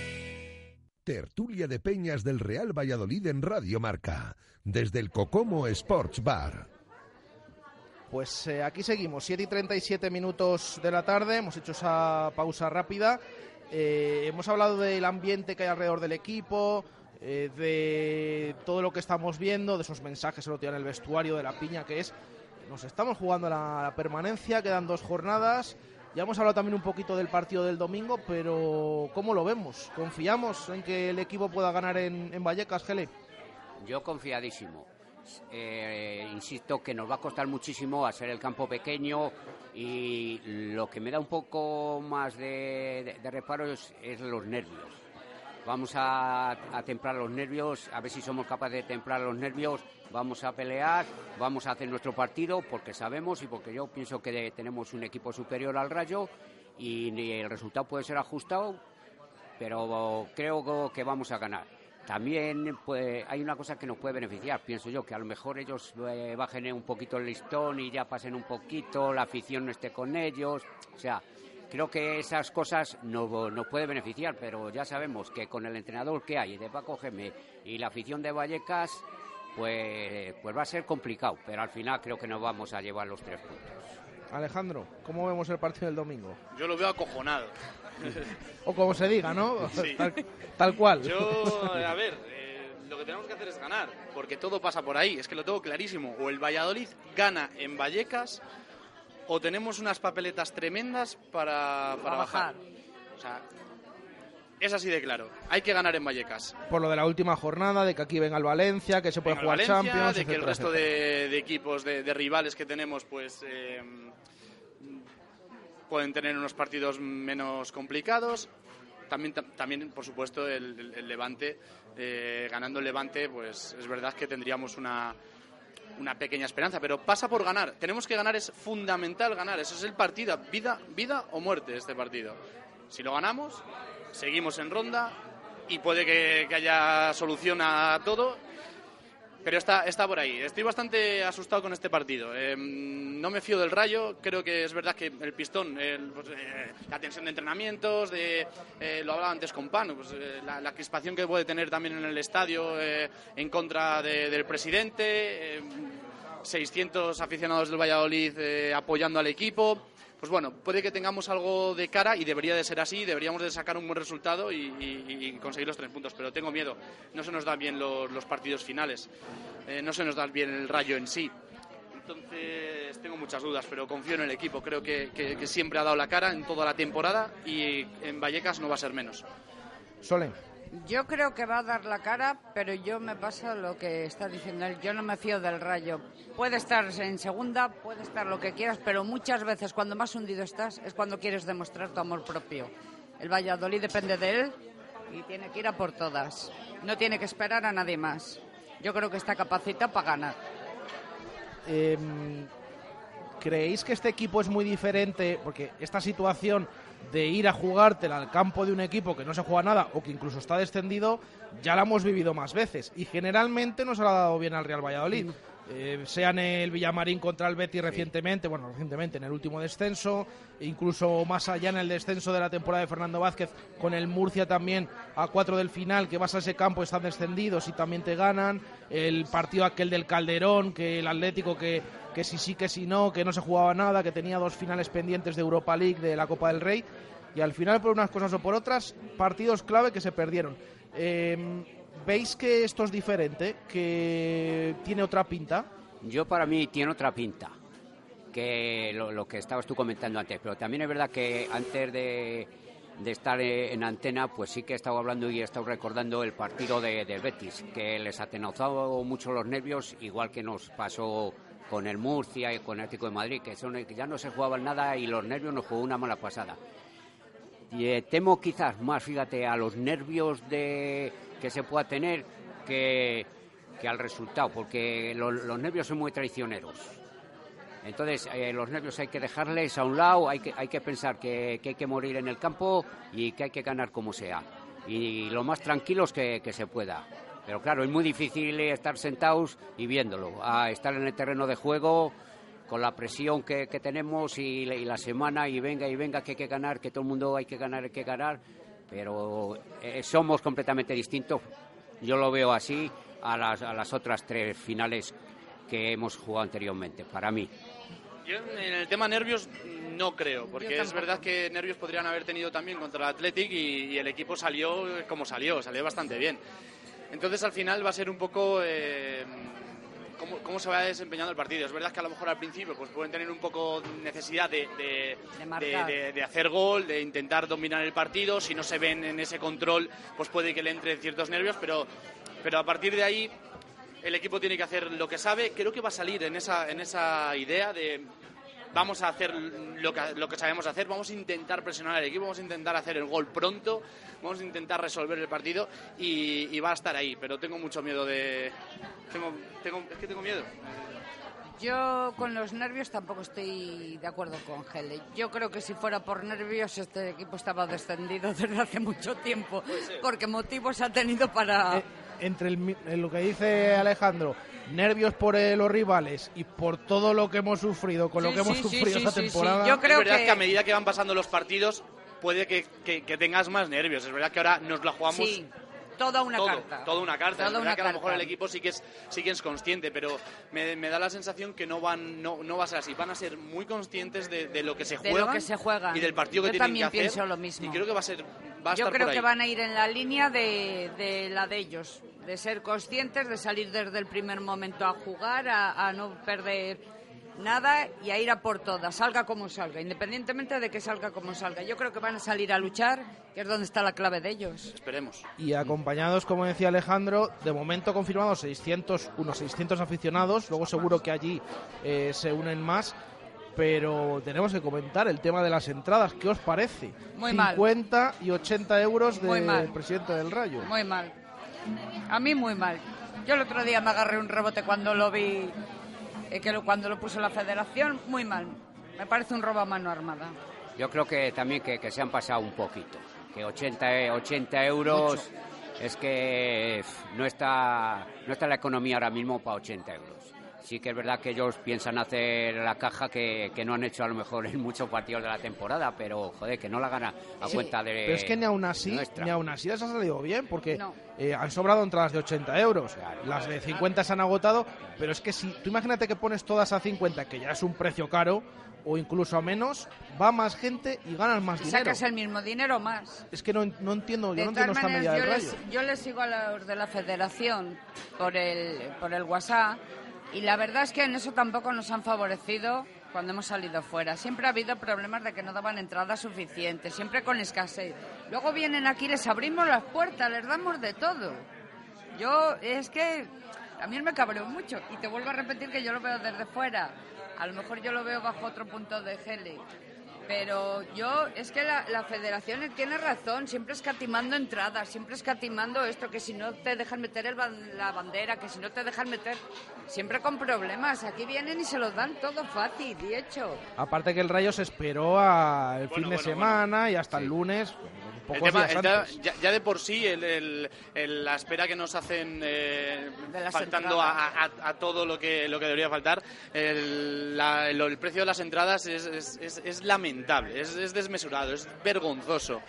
Speaker 7: Tertulia de Peñas del Real Valladolid en Radio Marca, desde el Cocomo Sports Bar.
Speaker 1: Pues eh, aquí seguimos, 7 y 37 minutos de la tarde, hemos hecho esa pausa rápida. Eh, hemos hablado del ambiente que hay alrededor del equipo, eh, de todo lo que estamos viendo, de esos mensajes que lo en el vestuario, de la piña que es. Nos estamos jugando la, la permanencia, quedan dos jornadas. Ya hemos hablado también un poquito del partido del domingo, pero ¿cómo lo vemos? ¿Confiamos en que el equipo pueda ganar en, en Vallecas, Gele?
Speaker 2: Yo confiadísimo. Eh, insisto que nos va a costar muchísimo hacer el campo pequeño y lo que me da un poco más de, reparo es, los nervios. Vamos a, a, templar los nervios, a ver si somos capaces de templar los nervios, vamos a pelear, vamos a hacer nuestro partido porque sabemos y porque yo pienso que tenemos un equipo superior al Rayo y el resultado puede ser ajustado, pero creo que vamos a ganar. También pues, hay una cosa que nos puede beneficiar, pienso yo, que a lo mejor ellos eh, bajen un poquito el listón y ya pasen un poquito, la afición no esté con ellos. O sea, creo que esas cosas nos, nos puede beneficiar, pero ya sabemos que con el entrenador que hay de Paco Geme y la afición de Vallecas, pues, pues va a ser complicado, pero al final creo que nos vamos a llevar los tres puntos.
Speaker 1: Alejandro, ¿cómo vemos el partido del domingo?
Speaker 4: Yo lo veo acojonado.
Speaker 1: o como se diga, ¿no? Tal, cual.
Speaker 4: Yo, a ver, eh, lo que tenemos que hacer es ganar, porque todo pasa por ahí, es que lo tengo clarísimo. O el Valladolid gana en Vallecas, o tenemos unas papeletas tremendas para, para bajar. O sea, es así de claro. Hay que ganar en Vallecas.
Speaker 1: Por lo de la última jornada, de que aquí venga el Valencia, que se puede jugar Champions.
Speaker 4: De que el resto de, equipos, de, rivales que tenemos, pues eh, pueden tener unos partidos menos complicados. También, también por supuesto, el, Levante, eh, ganando el Levante, pues es verdad que tendríamos una, una pequeña esperanza, pero pasa por ganar. Tenemos que ganar, es fundamental ganar. Eso es el partido, vida, vida o muerte este partido. Si lo ganamos, seguimos en ronda y puede que, que haya solución a todo pero está, está por ahí. Estoy bastante asustado con este partido. Eh, no me fío del rayo. Creo que es verdad que el pistón, pues, eh, la tensión de entrenamientos, de, eh, lo hablaba antes con Pano, pues, la, crispación que puede tener también en el estadio en contra del presidente. 600 aficionados del Valladolid apoyando al equipo pues bueno, puede que tengamos algo de cara y debería de ser así, deberíamos de sacar un buen resultado y, conseguir los tres puntos, pero tengo miedo, no se nos dan bien los, partidos finales, eh, no se nos da bien el rayo en sí. Entonces tengo muchas dudas, pero confío en el equipo, creo que, que siempre ha dado la cara en toda la temporada y en Vallecas no va a ser menos.
Speaker 1: Sole.
Speaker 3: Yo creo que va a dar la cara, pero yo me pasa lo que está diciendo él. Yo no me fío del rayo. Puede estar en segunda, puede estar lo que quieras, pero muchas veces cuando más hundido estás es cuando quieres demostrar tu amor propio. El Valladolid depende de él y tiene que ir a por todas. No tiene que esperar a nadie más. Yo creo que está capacitado para ganar.
Speaker 1: Em, ¿Creéis que este equipo es muy diferente? Porque esta situación de ir a jugártela al campo de un equipo que no se juega nada o que incluso está descendido, ya la hemos vivido más veces y generalmente nos ha dado bien al Real Valladolid. Eh, sea en el Villamarín contra el Betis recientemente, bueno, recientemente en el último descenso, incluso más allá en el descenso de la temporada de Fernando Vázquez, con el Murcia también a cuatro del final, que vas a ese campo, están descendidos y también te ganan, el partido aquel del Calderón, que el Atlético que, que si sí, que si no, que no se jugaba nada, que tenía dos finales pendientes de Europa League, de la Copa del Rey, y al final por unas cosas o por otras, partidos clave que se perdieron. Eh, ¿Veis que esto es diferente? ¿Que tiene otra pinta?
Speaker 2: Yo para mí tiene otra pinta que lo, que estabas tú comentando antes, pero también es verdad que antes de, estar en antena, pues sí que he estado hablando y he estado recordando el partido de, Betis, que les atenazado mucho los nervios, igual que nos pasó con el Murcia y con el Atlético de Madrid, que, son, ya no se jugaban nada y los nervios nos jugó una mala pasada. Y eh, temo quizás más, fíjate, a los nervios de, que se pueda tener que, que al resultado, porque lo- los nervios son muy traicioneros. Entonces, eh, los nervios hay que dejarles a un lado, hay que, hay que pensar que, que hay que morir en el campo y que hay que ganar como sea. Y lo más tranquilos que, que se pueda. Pero claro, es muy difícil estar sentados y viéndolo. A estar en el terreno de juego con la presión que, que tenemos y, y la semana y venga y venga que hay que ganar, que todo el mundo hay que ganar, hay que ganar. Pero eh, somos completamente distintos. Yo lo veo así a las, a las otras tres finales que hemos jugado anteriormente, para mí.
Speaker 4: Yo en el tema nervios no creo, porque es verdad que nervios podrían haber tenido también contra el Athletic y, y el equipo salió como salió, salió bastante bien. Entonces al final va a ser un poco eh, cómo, cómo se va desempeñando el partido. Es verdad que a lo mejor al principio pues pueden tener un poco necesidad de, de-
Speaker 3: marcar.
Speaker 4: de- de- de hacer gol, de intentar dominar el partido. Si no se ven en ese control, pues puede que le entren ciertos nervios, pero, pero a partir de ahí el equipo tiene que hacer lo que sabe. Creo que va a salir en esa, en esa idea de vamos a hacer lo que, lo que sabemos hacer, vamos a intentar presionar al equipo, vamos a intentar hacer el gol pronto, vamos a intentar resolver el partido y, y va a estar ahí. Pero tengo mucho miedo de... Tengo, tengo, es que tengo miedo.
Speaker 3: Yo con los nervios tampoco estoy de acuerdo con Gele. Yo creo que si fuera por nervios este equipo estaba descendido desde hace mucho tiempo, porque motivos ha tenido para...
Speaker 1: Entre el mi- eh, lo que dice Alejandro, nervios por eh, los rivales y por todo lo que hemos sufrido, con lo que hemos
Speaker 3: sí,
Speaker 1: sufrido
Speaker 3: sí,
Speaker 1: esta
Speaker 3: sí, sí.
Speaker 1: temporada.
Speaker 3: Yo creo
Speaker 4: es verdad que...
Speaker 3: que-
Speaker 4: a medida que van pasando los partidos puede que, que- que tengas más nervios. Es verdad que ahora nos la jugamos
Speaker 3: Sí, toda una
Speaker 4: todo,
Speaker 3: carta.
Speaker 4: toda una carta.
Speaker 3: Toda
Speaker 4: es
Speaker 3: una
Speaker 4: que a lo mejor el equipo sí que es, sí que es consciente, pero me, me da la sensación que no van no, no va a ser así. Van a ser muy conscientes de, de lo que se
Speaker 3: De
Speaker 4: juegan
Speaker 3: lo que se juegan.
Speaker 4: y del partido que
Speaker 3: Yo
Speaker 4: tienen
Speaker 3: también
Speaker 4: que hacer.
Speaker 3: pienso lo mismo.
Speaker 4: Y creo que va a ser va a
Speaker 3: Yo
Speaker 4: estar
Speaker 3: creo
Speaker 4: por
Speaker 3: que van a ir en la línea de, de la de ellos, de ser conscientes, de salir desde el primer momento a jugar, a, a no perder nada y a ir a por todas, salga como salga, independientemente de que salga como salga. Yo creo que van a salir a luchar, que es donde está la clave de ellos.
Speaker 4: Esperemos.
Speaker 1: Y acompañados, como decía Alejandro, de momento confirmados 600, unos 600 aficionados, luego seguro que allí eh, se unen más, pero tenemos que comentar el tema de las entradas, ¿qué os parece?
Speaker 3: Muy mal.
Speaker 1: 50 y 80 euros
Speaker 3: mal.
Speaker 1: del presidente del Rayo.
Speaker 3: Muy mal. A mí muy mal. Yo el otro día me agarré un rebote cuando lo vi, eh, que lo- cuando lo puso la federación, muy mal. Me parece un robo a mano armada.
Speaker 2: Yo creo que también que, que se han pasado un poquito. Que 80, e- 80 euros es que no está, no está la economía ahora mismo para 80 euros. Sí que es verdad que ellos piensan hacer la caja que, que no han hecho a lo mejor en muchos partidos de la temporada, pero joder, que no la gana a
Speaker 1: Sí,
Speaker 2: cuenta de
Speaker 1: Pero es que ni aún así,
Speaker 2: nuestra.
Speaker 1: ni aún así les ha salido bien, porque
Speaker 3: No.
Speaker 1: eh, han sobrado entradas de 80 euros. Las de 50 se han agotado, pero es que si tú imagínate que pones todas a 50, que ya es un precio caro, o incluso a menos, va más gente y ganas más
Speaker 3: Y
Speaker 1: dinero.
Speaker 3: sacas el mismo dinero o más.
Speaker 1: Es que no, no entiendo, yo
Speaker 3: De
Speaker 1: no entiendo esta medida del
Speaker 3: yo
Speaker 1: Rayo.
Speaker 3: les, yo les sigo a los de la federación por el, por el WhatsApp y la verdad es que en eso tampoco nos han favorecido cuando hemos salido fuera. Siempre ha habido problemas de que no daban entradas suficientes, siempre con escasez. Luego vienen aquí, les abrimos las puertas, les damos de todo. Yo es que también me cabreo mucho y te vuelvo a repetir que yo lo veo desde fuera. A lo mejor yo lo veo bajo otro punto de gele. Pero yo, es que la, la federación tiene razón, siempre escatimando entradas, siempre escatimando esto, que si no te dejan meter el la bandera, que si no te dejan meter, siempre con problemas. Aquí vienen y se los dan todo fácil y hecho.
Speaker 1: Aparte que el Rayo se esperó al fin de
Speaker 4: bueno,
Speaker 1: semana y hasta el lunes, un
Speaker 4: El tema- el ya, ya de por sí, el- el- el- la espera que nos hacen eh,
Speaker 3: De
Speaker 4: faltando a, a- a todo lo que, lo que debería faltar, el, la- el- el precio de las entradas es, es- es- es lamentable, es, es desmesurado, es vergonzoso.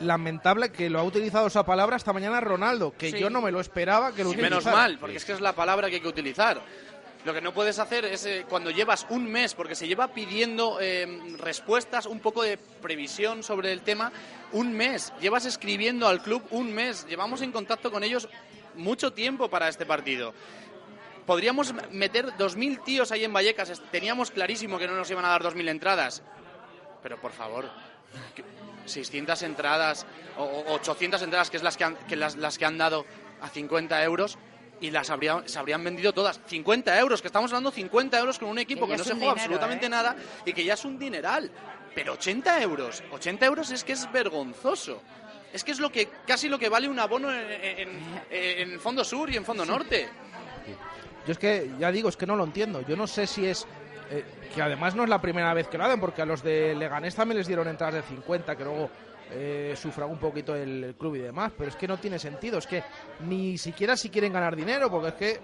Speaker 1: Lamentable que lo ha utilizado esa palabra esta mañana Ronaldo, que
Speaker 4: Sí.
Speaker 1: yo no me lo esperaba que lo
Speaker 4: Y menos mal, porque es que es la palabra que hay que utilizar. Lo que no puedes hacer es eh, cuando llevas un mes, porque se lleva pidiendo eh, respuestas, un poco de previsión sobre el tema, un mes. Llevas escribiendo al club un mes. Llevamos en contacto con ellos mucho tiempo para este partido. Podríamos meter 2.000 tíos ahí en Vallecas. Teníamos clarísimo que no nos iban a dar 2.000 entradas. Pero por favor, que- 600 entradas o 800 entradas, que es las que han, que las, las que han dado a 50 euros, y las habría, se habrían vendido todas. 50 euros, que estamos hablando 50 euros con un equipo que, no se juega absolutamente
Speaker 3: ¿eh?
Speaker 4: nada y que ya es un dineral. Pero 80 euros, 80 euros es que es vergonzoso. Es que es lo que casi lo que vale un abono en, en, en Fondo Sur y en Fondo Norte.
Speaker 1: Yo es que, ya digo, es que no lo entiendo. Yo no sé si es... eh, que además no es la primera vez que lo hacen, porque a los de Leganés también les dieron entradas de 50, que luego eh, sufragó un poquito el, el club y demás. Pero es que no tiene sentido. Es que ni siquiera si quieren ganar dinero, porque es que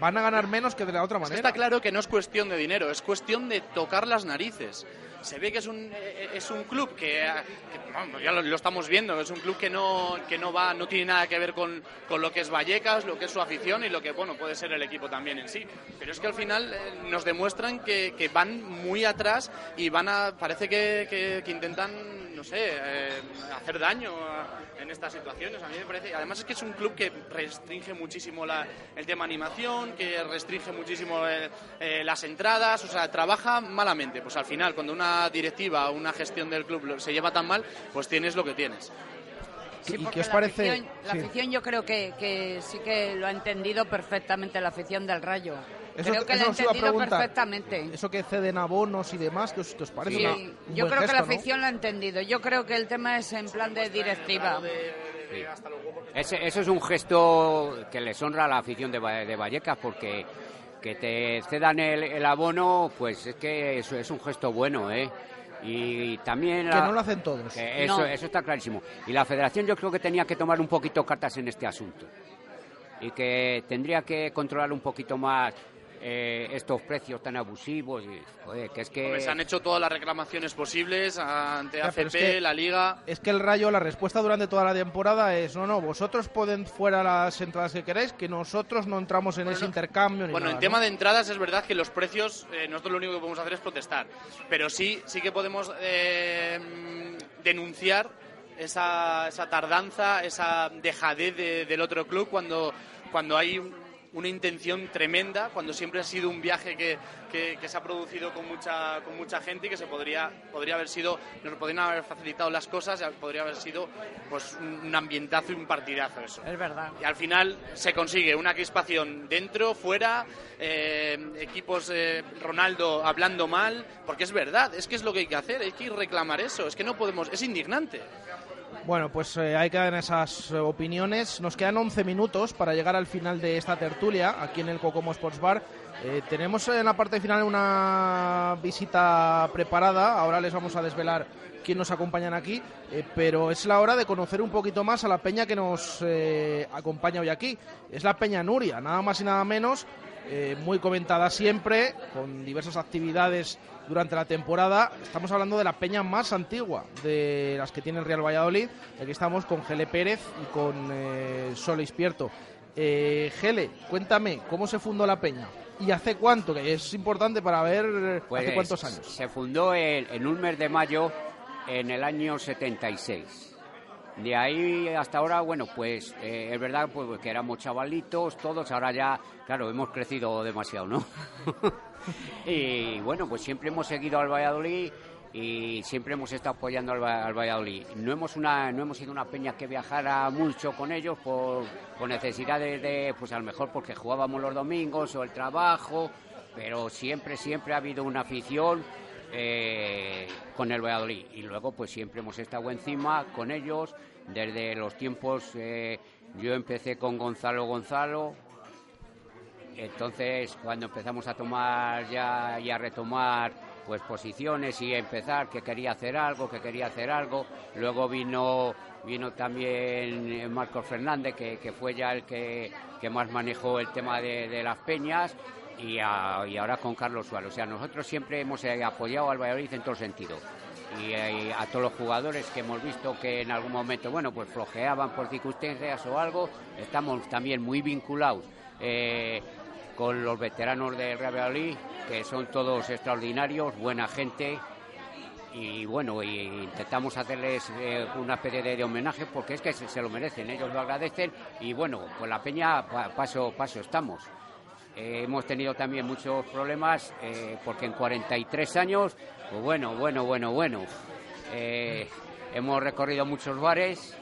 Speaker 1: van a ganar menos que de la otra
Speaker 4: Es que
Speaker 1: manera.
Speaker 4: está claro que no es cuestión de dinero, es cuestión de tocar las narices. Se ve que es un, eh, es un club que, eh, que, vamos, ya lo, lo estamos viendo, es un club que no, que no va, no tiene nada que ver con, con lo que es Vallecas, lo que es su afición y lo que bueno puede ser el equipo también en sí. Pero es que al final eh, nos demuestran que, que van muy atrás y van a, parece que, que- que intentan, no sé, eh, hacer daño a- en estas situaciones. A mí me parece, además es que es un club que restringe muchísimo la- el tema animación, que restringe muchísimo eh, eh, las entradas, o sea, trabaja malamente. Pues al final, cuando una directiva o una gestión del club lo- se lleva tan mal, pues tienes lo que tienes.
Speaker 3: Sí,
Speaker 1: ¿Y qué os
Speaker 3: la
Speaker 1: parece?
Speaker 3: afición- la
Speaker 1: Sí.
Speaker 3: afición yo creo que, que sí que lo ha entendido perfectamente la afición del Rayo.
Speaker 1: Eso-
Speaker 3: creo que lo
Speaker 1: a
Speaker 3: entendido perfectamente.
Speaker 1: Eso que ceden abonos y demás, que os, que os parece
Speaker 3: Sí,
Speaker 1: una- un
Speaker 3: yo creo que la
Speaker 1: gesto, ¿no?
Speaker 3: afición lo ha entendido. Yo creo que el tema es en plan de directiva.
Speaker 2: Ese- eso es un gesto que les honra a la afición de, de Vallecas porque que te cedan el, el abono, pues es que eso es un gesto bueno, ¿eh? Y también...
Speaker 1: Que
Speaker 2: la-
Speaker 1: no lo hacen todos.
Speaker 2: que eso,
Speaker 1: No.
Speaker 2: eso está clarísimo. Y la federación yo creo que tenía que tomar un poquito cartas en este asunto. Y que tendría que controlar un poquito más eh, estos precios tan abusivos. Y, joder, que es que...
Speaker 4: Se han hecho todas las reclamaciones posibles ante
Speaker 1: Ya,
Speaker 4: AFP,
Speaker 1: es que-
Speaker 4: la Liga.
Speaker 1: Es que el Rayo, la respuesta durante toda la temporada es: no, no, vosotros pueden fuera las entradas que queréis, que nosotros no entramos en ese intercambio. Ni
Speaker 4: Bueno,
Speaker 1: nada,
Speaker 4: en tema
Speaker 1: ¿no?
Speaker 4: de entradas es verdad que los precios, eh, nosotros lo único que podemos hacer es protestar, pero sí, sí que podemos eh, denunciar esa, esa tardanza, esa dejadez de- del otro club cuando, cuando hay un- una intención tremenda, cuando siempre ha sido un viaje que, que- que se ha producido con mucha, con mucha gente y que se podría, podría haber sido, nos podrían haber facilitado las cosas, podría haber sido pues un un ambientazo y un partidazo eso.
Speaker 3: Es verdad.
Speaker 4: Y al final se consigue una crispación dentro, fuera, eh, equipos eh, Ronaldo hablando mal, porque es verdad, es que es lo que hay que hacer, hay que reclamar eso, es que no podemos, es indignante.
Speaker 1: Bueno, pues eh, ahí quedan esas eh, opiniones. Nos quedan 11 minutos para llegar al final de esta tertulia aquí en el Cocomo Sports Bar. Eh, tenemos en la parte final una visita preparada. Ahora les vamos a desvelar quién nos acompañan aquí, eh, pero es la hora de conocer un poquito más a la peña que nos acompaña hoy aquí. Es la Peña Nuria, nada más y nada menos, eh, muy comentada siempre, con diversas actividades durante la temporada. Estamos hablando de la peña más antigua de las que tiene el Real Valladolid. Aquí estamos con Gele Pérez y con eh, Sole Ispierto. Eh, Gele, cuéntame, ¿cómo se fundó la peña? ¿Y hace cuánto? Que es importante para ver eh,
Speaker 2: Pues,
Speaker 1: hace cuántos años.
Speaker 2: Se fundó el- en un mes de mayo en el año 76. De ahí hasta ahora, bueno, pues eh, es verdad pues, que éramos chavalitos todos, ahora ya, claro, hemos crecido demasiado, ¿no? y bueno, pues siempre hemos seguido al Valladolid y siempre hemos estado apoyando al, Va- al Valladolid. No hemos, una, no hemos sido una peña que viajara mucho con ellos por, por necesidades de, pues a lo mejor porque jugábamos los domingos o el trabajo, pero siempre, siempre ha habido una afición eh, con el Valladolid. Y luego, pues siempre hemos estado encima con ellos desde los tiempos. eh, yo empecé con Gonzalo Gonzalo. Entonces, cuando empezamos a tomar ya y a retomar pues posiciones y empezar que quería hacer algo, que quería hacer algo, luego vino vino también eh, Marcos Fernández que, que fue ya el que, que más manejó el tema de, de las peñas y, a- y ahora con Carlos Suárez. O sea, nosotros siempre hemos eh, apoyado al Valladolid en todo sentido. Y, eh, a todos los jugadores que hemos visto que en algún momento, bueno, pues flojeaban por circunstancias o algo, estamos también muy vinculados eh, con los veteranos del Real Valladolid, que son todos extraordinarios, buena gente. Y bueno, y intentamos hacerles eh, una especie de, de homenaje porque es que se, se lo merecen, ellos lo agradecen y bueno, pues la peña pa- paso, paso estamos. Eh, hemos tenido también muchos problemas eh, porque en 43 años, pues bueno, bueno, bueno, bueno. eh, hemos recorrido muchos bares,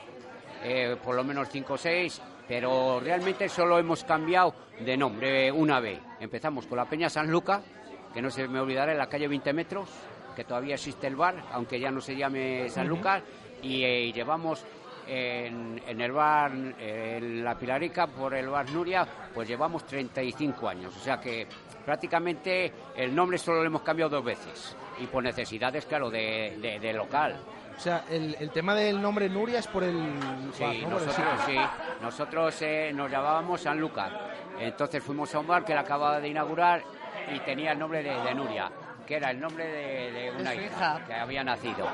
Speaker 2: por lo menos cinco o seis, pero realmente solo hemos cambiado de nombre una vez. Empezamos con la Peña San Luca, que no se me olvidará, en la calle 20 metros, que todavía existe el bar, aunque ya no se llame San Lucas, y llevamos en, en el bar, en la Pilarica, por el bar Nuria, pues llevamos 35 años. O sea que prácticamente el nombre solo lo hemos cambiado dos veces. Y por necesidades, claro, de, de- de local.
Speaker 1: O sea, el, el tema del nombre Nuria es por el
Speaker 2: Sí, nosotros sí. Nosotros eh, nos llamábamos San Lucas. Entonces fuimos a un bar que él acababa de inaugurar y tenía el nombre de, de Nuria, que era el nombre de, de una hija,
Speaker 3: hija.
Speaker 2: que había nacido.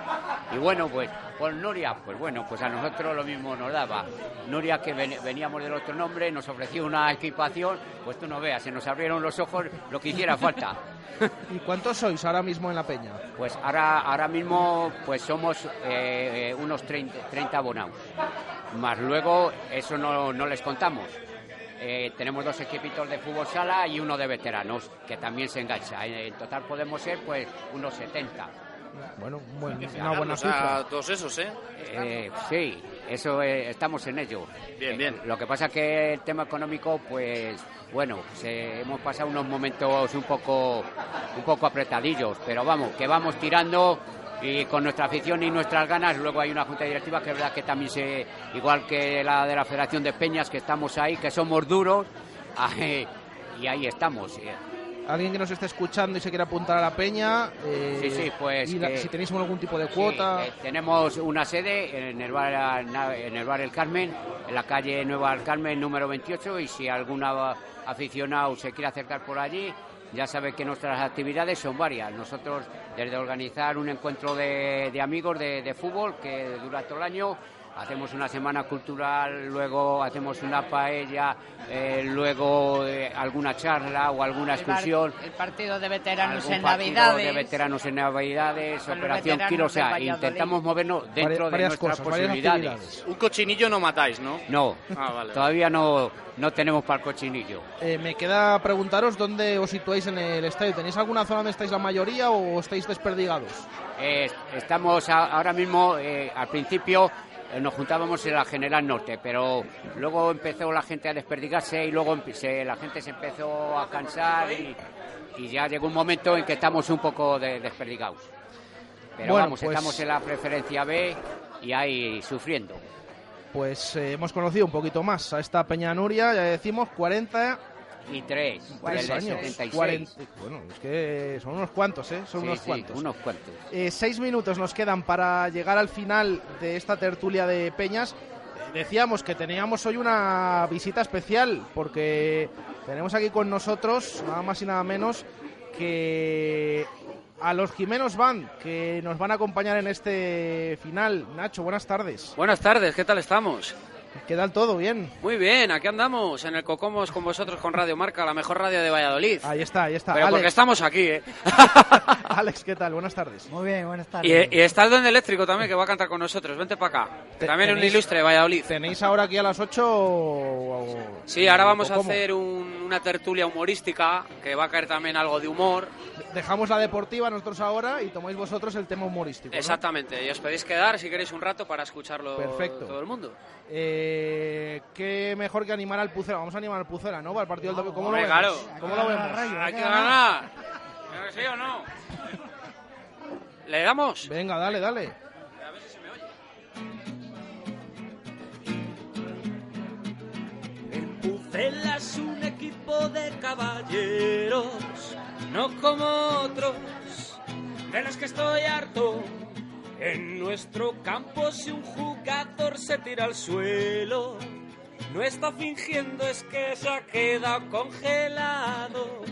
Speaker 2: Y bueno, pues por Nuria, pues bueno, pues a nosotros lo mismo nos daba. Nuria, que ven- veníamos del otro nombre, nos ofreció una equipación, pues tú no veas, se nos abrieron los ojos lo que hiciera falta.
Speaker 1: ¿Y cuántos sois ahora mismo en la peña?
Speaker 2: Pues ahora, ahora mismo pues somos eh, eh, unos 30, 30 abonados. Más luego, eso no, no les contamos. Eh, tenemos dos equipitos de fútbol sala y uno de veteranos, que también se engancha. En total podemos ser pues unos 70.
Speaker 1: Bueno, buen- una buena
Speaker 4: a
Speaker 1: cifra.
Speaker 4: todos esos, ¿eh?
Speaker 2: Eh, sí, eso eh, estamos en ello.
Speaker 4: Bien,
Speaker 2: Eh,
Speaker 4: bien.
Speaker 2: Lo que pasa es que el tema económico, pues bueno, se- hemos pasado unos momentos un poco, un poco apretadillos, pero vamos, que vamos tirando y con nuestra afición y nuestras ganas. Luego hay una junta directiva que es verdad que también se, igual que la de la Federación de Peñas, que estamos ahí, que somos duros, eh, y ahí estamos.
Speaker 1: Alguien que nos esté escuchando y se quiera apuntar a la peña. eh,
Speaker 2: Sí, sí, pues
Speaker 1: y la- si tenéis algún tipo de cuota.
Speaker 2: Sí, eh, tenemos una sede en el, bar, en el bar El Carmen, en la calle Nueva El Carmen número 28 y si algún aficionado se quiere acercar por allí, ya sabe que nuestras actividades son varias. Nosotros, desde organizar un encuentro de, amigos de, de fútbol que dura todo el año, hacemos una semana cultural, luego hacemos una paella, eh, luego eh, alguna charla o alguna
Speaker 3: El
Speaker 2: excursión.
Speaker 3: El partido de veteranos
Speaker 2: algún
Speaker 3: en
Speaker 2: partido
Speaker 3: Navidades.
Speaker 2: de veteranos en Navidades, Operación Kilo, o sea, intentamos movernos dentro
Speaker 1: Varias-
Speaker 2: de nuestras
Speaker 1: cosas,
Speaker 2: posibilidades.
Speaker 4: Un cochinillo no matáis, ¿no?
Speaker 2: No,
Speaker 4: Ah, vale.
Speaker 2: todavía no, no tenemos para el cochinillo.
Speaker 1: Eh, me queda preguntaros dónde os situáis en el estadio. ¿Tenéis alguna zona donde estáis la mayoría o estáis desperdigados?
Speaker 2: Eh, estamos a- ahora mismo, eh, al principio nos juntábamos en la General Norte, pero luego empezó la gente a desperdigarse y luego se- la gente se empezó a cansar y, y ya llegó un momento en que estamos un poco de- desperdigados. Pero
Speaker 1: Bueno,
Speaker 2: vamos,
Speaker 1: pues-
Speaker 2: estamos en la preferencia B y ahí sufriendo.
Speaker 1: Pues eh, hemos conocido un poquito más a esta Peña Nuria, ya decimos 40
Speaker 2: Y tres,
Speaker 1: tres
Speaker 2: del
Speaker 1: años.
Speaker 2: 76.
Speaker 1: 40 bueno, es que son unos cuantos, ¿eh? Son
Speaker 2: Sí,
Speaker 1: unos
Speaker 2: sí,
Speaker 1: cuantos.
Speaker 2: unos cuantos.
Speaker 1: Eh, seis minutos nos quedan para llegar al final de esta tertulia de Peñas. Eh, Decíamos que teníamos hoy una visita especial porque tenemos aquí con nosotros nada más y nada menos que a los Jimenos Band que nos van a acompañar en este final. Nacho, buenas tardes.
Speaker 10: Buenas tardes, ¿qué tal estamos?
Speaker 1: ¿Qué tal todo? ¿Bien?
Speaker 10: Muy bien, aquí andamos en el Cocomos con vosotros con Radio Marca, la mejor radio de Valladolid.
Speaker 1: Ahí está, ahí está.
Speaker 10: Pero
Speaker 1: Alex,
Speaker 10: porque estamos aquí, ¿eh?
Speaker 1: Alex, ¿qué tal? Buenas tardes.
Speaker 11: Muy bien, buenas
Speaker 10: Y,
Speaker 11: tardes.
Speaker 10: y está el Duende Eléctrico también que va a cantar con nosotros. Vente para acá.
Speaker 1: Te-
Speaker 10: También un ilustre de Valladolid.
Speaker 1: ¿Tenéis ahora aquí a las 8 o- o-
Speaker 10: Sí, ahora vamos a hacer un- una tertulia humorística que va a caer también algo de humor.
Speaker 1: Dejamos la deportiva nosotros ahora y tomáis vosotros el tema humorístico. ¿no?
Speaker 10: Exactamente, y os podéis quedar si queréis un rato para escucharlo
Speaker 1: Perfecto.
Speaker 10: todo el mundo.
Speaker 1: Eh, qué mejor que animar al Pucela. Vamos a animar al Pucela, ¿no? Para el partido del domingo. ¿Cómo lo vemos?
Speaker 10: claro.
Speaker 1: ¿Cómo lo vemos?
Speaker 10: Hay que ganar. ¿Sí o no? ¿Le damos?
Speaker 1: Venga, dale, dale.
Speaker 12: Pucela es un equipo de caballeros, no como otros, de los que estoy harto. En nuestro campo si un jugador se tira al suelo, no está fingiendo, es que se ha quedado congelado.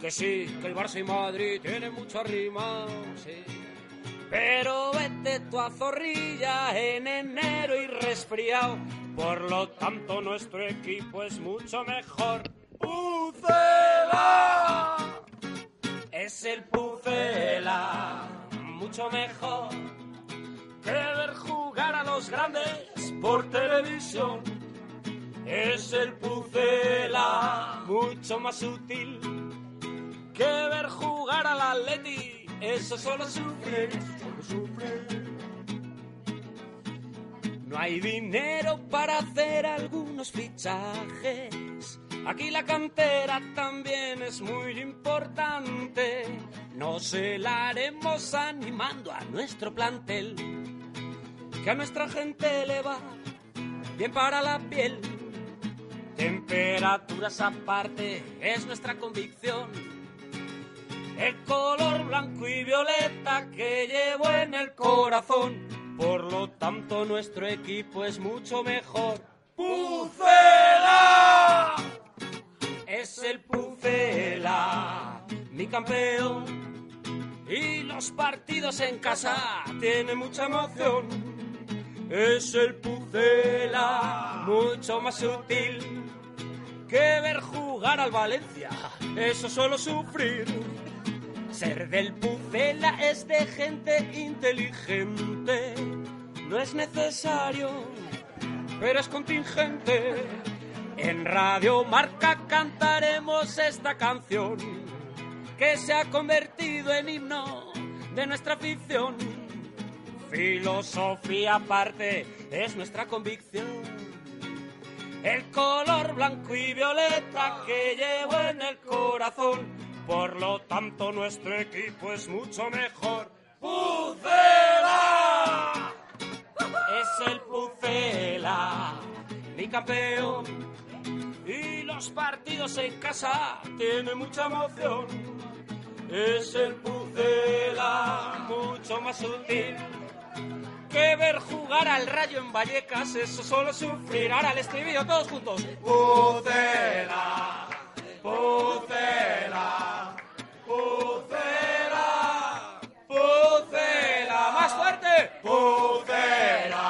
Speaker 12: Que sí, que el Barça y Madrid tienen mucho arrima, sí. Pero vete tú a Zorrilla en enero y resfriado. Por lo tanto, nuestro equipo es mucho mejor. ¡Pucela! Es el Pucela, mucho mejor que ver jugar a los grandes por televisión. Es el Pucela, mucho más útil que ver jugar al Atleti. Eso solo sufre. No hay dinero para hacer algunos fichajes. Aquí la cantera también es muy importante. Nos la haremos animando a nuestro plantel. Que a nuestra gente le va bien para la piel. Temperaturas aparte es nuestra convicción. El color blanco y violeta que llevo en el corazón. Por lo tanto, nuestro equipo es mucho mejor. ¡Pucela! Es el Pucela, mi campeón. Y los partidos en casa tienen mucha emoción. Es el Pucela, mucho más sutil que ver jugar al Valencia. Eso solo sufrir. Ser del Pucela es de gente inteligente. No es necesario, pero es contingente. En Radio Marca cantaremos esta canción que se ha convertido en himno de nuestra afición. Filosofía aparte es nuestra convicción. El color blanco y violeta que llevo en el corazón. Por lo tanto, nuestro equipo es mucho mejor. ¡Pucela! Es el Pucela, mi campeón. Y los partidos en casa tienen mucha emoción. Es el Pucela, mucho más sutil que ver jugar al Rayo en Vallecas. Eso solo sufrir. Ahora el estribillo todos juntos. Pucela, Pucela, Pucela, Pucela. Más fuerte. Pucela,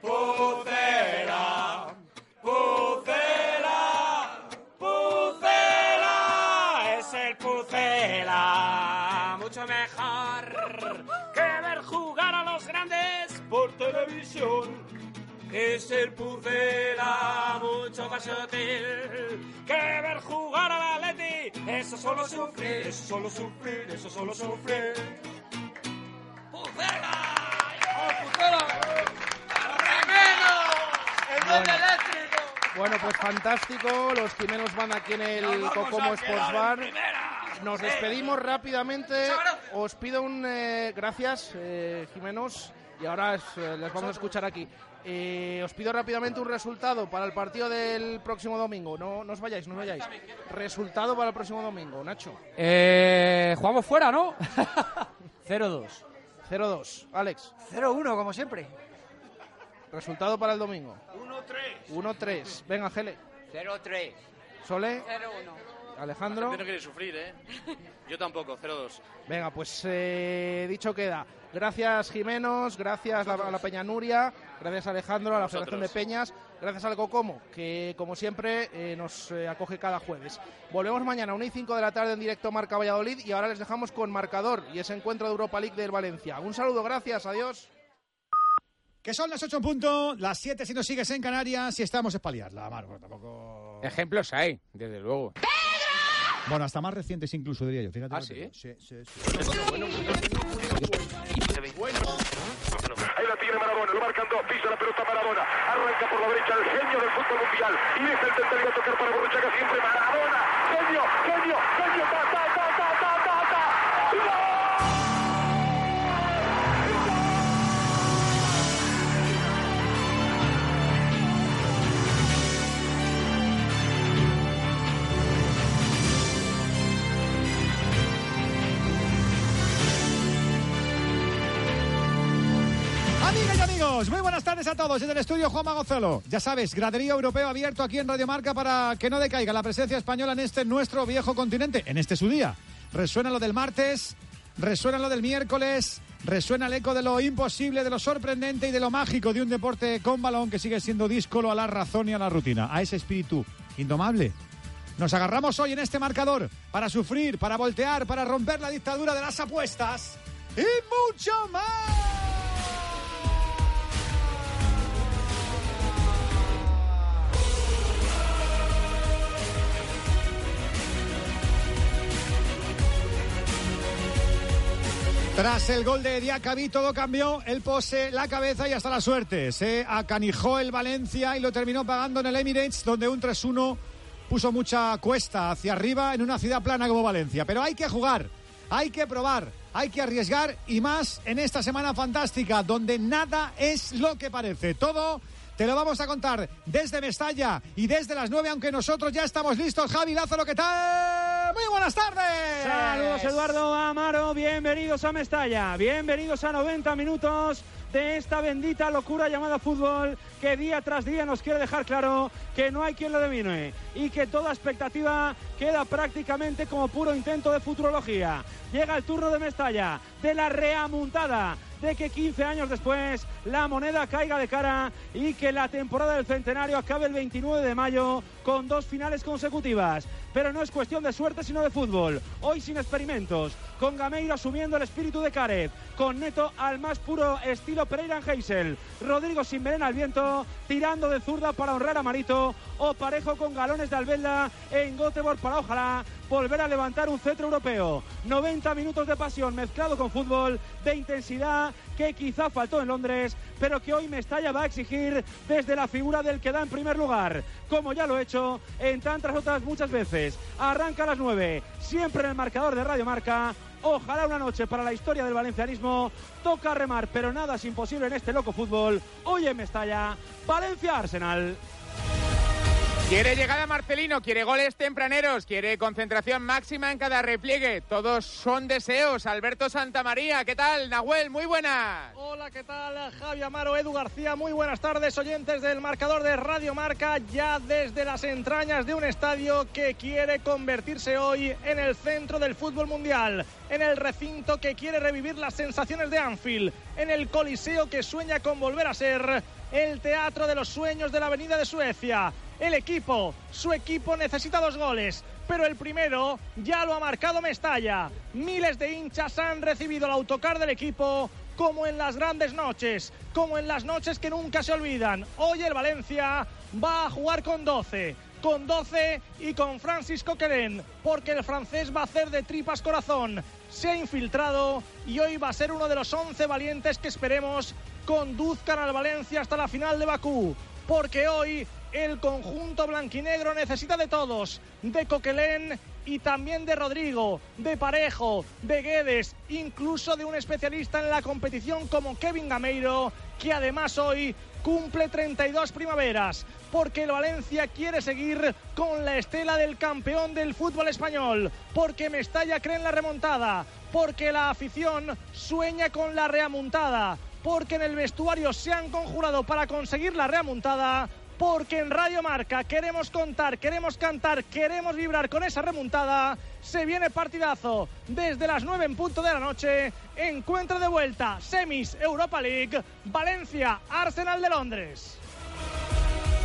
Speaker 12: Pucela, Pucela, Pucela. Es el Pucela, mucho mejor que ver jugar a los grandes por televisión. Es el Pucela mucho más sutil solo sufrir, eso solo sufrir, eso solo sufrir. ¡Pucela! ¡Oh, Pucela! ¡El
Speaker 1: Bueno.
Speaker 12: eléctrico!
Speaker 1: Bueno, pues fantástico. Los Jimenos van aquí en el Cocomo Sports Bar. Nos despedimos rápidamente. Os pido un eh, gracias, eh, Jimenos. Y ahora eh, les vamos a escuchar aquí. Eh, os pido rápidamente un resultado para el partido del próximo domingo. No, no os vayáis, no os vayáis. Resultado para el próximo domingo, Nacho.
Speaker 11: Eh, jugamos fuera, ¿no? 0-2.
Speaker 1: 0-2. Alex.
Speaker 13: 0-1, como siempre.
Speaker 1: Resultado para el domingo.
Speaker 4: 1-3.
Speaker 1: 1-3. Venga, Gele.
Speaker 2: 0-3.
Speaker 1: Sole.
Speaker 3: 0-1.
Speaker 1: Alejandro.
Speaker 4: La gente no quiere sufrir, ¿eh? Yo tampoco, 0-2.
Speaker 1: Venga, pues eh, dicho queda. Gracias Jimenos, gracias la- a la Peña Nuria, gracias Alejandro, a la. Federación de Peñas, gracias al Cocomo, que como siempre eh, nos eh, acoge cada jueves. Volvemos mañana a 1 y 5 de la tarde en directo Marca Valladolid y ahora les dejamos con marcador y ese encuentro de Europa League del Valencia. Un saludo, gracias, adiós.
Speaker 14: Que son las 8 en punto, las 7 si nos sigues en Canarias y estamos en paliarla, Marco, tampoco...
Speaker 11: Ejemplos hay, desde luego.
Speaker 14: Bueno, hasta más recientes incluso, diría yo. Fíjate.
Speaker 11: ¿Ah, sí?
Speaker 14: Sí, sí, sí.
Speaker 15: Ahí la tiene Maradona, lo marcan dos, pisa la pelota Maradona, arranca por la derecha el genio del fútbol mundial y es el tercero a tocar para Borruchaga siempre Maradona, genio, genio, genio, ta, ta, ta, ta, ta.
Speaker 14: Buenas tardes a todos. Desde el estudio Juan Magozolo. Ya sabes, graderío europeo abierto aquí en Radio Marca para que no decaiga la presencia española en este nuestro viejo continente, en este su día. Resuena lo del martes, resuena lo del miércoles, resuena el eco de lo imposible, de lo sorprendente y de lo mágico de un deporte con balón que sigue siendo díscolo a la razón y a la rutina, a ese espíritu indomable. Nos agarramos hoy en este marcador para sufrir, para voltear, para romper la dictadura de las apuestas y mucho más. Tras el gol de Diacabí todo cambió, el pose, la cabeza y hasta la suerte. Se acanijó el Valencia y lo terminó pagando en el Emirates, donde un 3-1 puso mucha cuesta hacia arriba en una ciudad plana como Valencia. Pero hay que jugar, hay que probar, hay que arriesgar y más en esta semana fantástica, donde nada es lo que parece. Todo te lo vamos a contar desde Mestalla y desde las 9, aunque nosotros ya estamos listos. Javi Lázaro, ¿qué tal? Muy buenas tardes.
Speaker 13: Saludos Eduardo Amaro, bienvenidos a Mestalla, bienvenidos a 90 minutos de esta bendita locura llamada fútbol que día tras día nos quiere dejar claro que no hay quien lo domine y que toda expectativa queda prácticamente como puro intento de futurología. Llega el turno de Mestalla, de la reamuntada, de que 15 años después la moneda caiga de cara y que la temporada del centenario acabe el 29 de mayo con dos finales consecutivas. Pero no es cuestión de suerte sino de fútbol. Hoy sin experimentos, con Gameiro asumiendo el espíritu de Caret, con Neto al más puro estilo Pereira Heisel, Rodrigo sin veneno al viento, tirando de zurda para honrar a Marito, o parejo con galones de Albelda en Göteborg para ojalá volver a levantar un centro europeo. 90 minutos de pasión mezclado con fútbol, de intensidad que quizá faltó en Londres, pero que hoy Mestalla va a exigir desde la figura del que da en primer lugar, como ya lo he hecho en tantas otras muchas veces. Arranca a las 9, siempre en el marcador de Radio Marca. Ojalá una noche para la historia del valencianismo. Toca remar, pero nada es imposible en este loco fútbol. Hoy en Mestalla, Valencia Arsenal.
Speaker 16: Quiere llegada Marcelino, quiere goles tempraneros, quiere concentración máxima en cada repliegue. Todos son deseos. Alberto Santamaría, ¿qué tal? Nahuel, muy buenas.
Speaker 17: Hola, ¿qué tal? Javi Amaro, Edu García, muy buenas tardes, oyentes del marcador de Radio Marca, ya desde las entrañas de un estadio que quiere convertirse hoy en el centro del fútbol mundial, en el recinto que quiere revivir las sensaciones de Anfield, en el coliseo que sueña con volver a ser el teatro de los sueños de la Avenida de Suecia. El equipo, su equipo necesita dos goles, pero el primero ya lo ha marcado Mestalla. Miles de hinchas han recibido el autocar del equipo como en las grandes noches, como en las noches que nunca se olvidan. Hoy el Valencia va a jugar con 12 con 12 y con Francis Coquelin, porque el francés va a hacer de tripas corazón. Se ha infiltrado y hoy va a ser uno de los 11 valientes que esperemos conduzcan al Valencia hasta la final de Bakú, porque hoy el conjunto blanquinegro necesita de todos, de Coquelén y también de Rodrigo, de Parejo, de Guedes, incluso de un especialista en la competición como Kevin Gameiro, que además hoy cumple 32 primaveras, porque el Valencia quiere seguir con la estela del campeón del fútbol español, porque Mestalla cree en la remontada, porque la afición sueña con la reamontada, porque en el vestuario se han conjurado para conseguir la reamontada porque en Radio Marca queremos contar, queremos cantar, queremos vibrar con esa remontada. Se viene partidazo desde las 9 en punto de la noche. Encuentro de vuelta, semis Europa League, Valencia, Arsenal de Londres.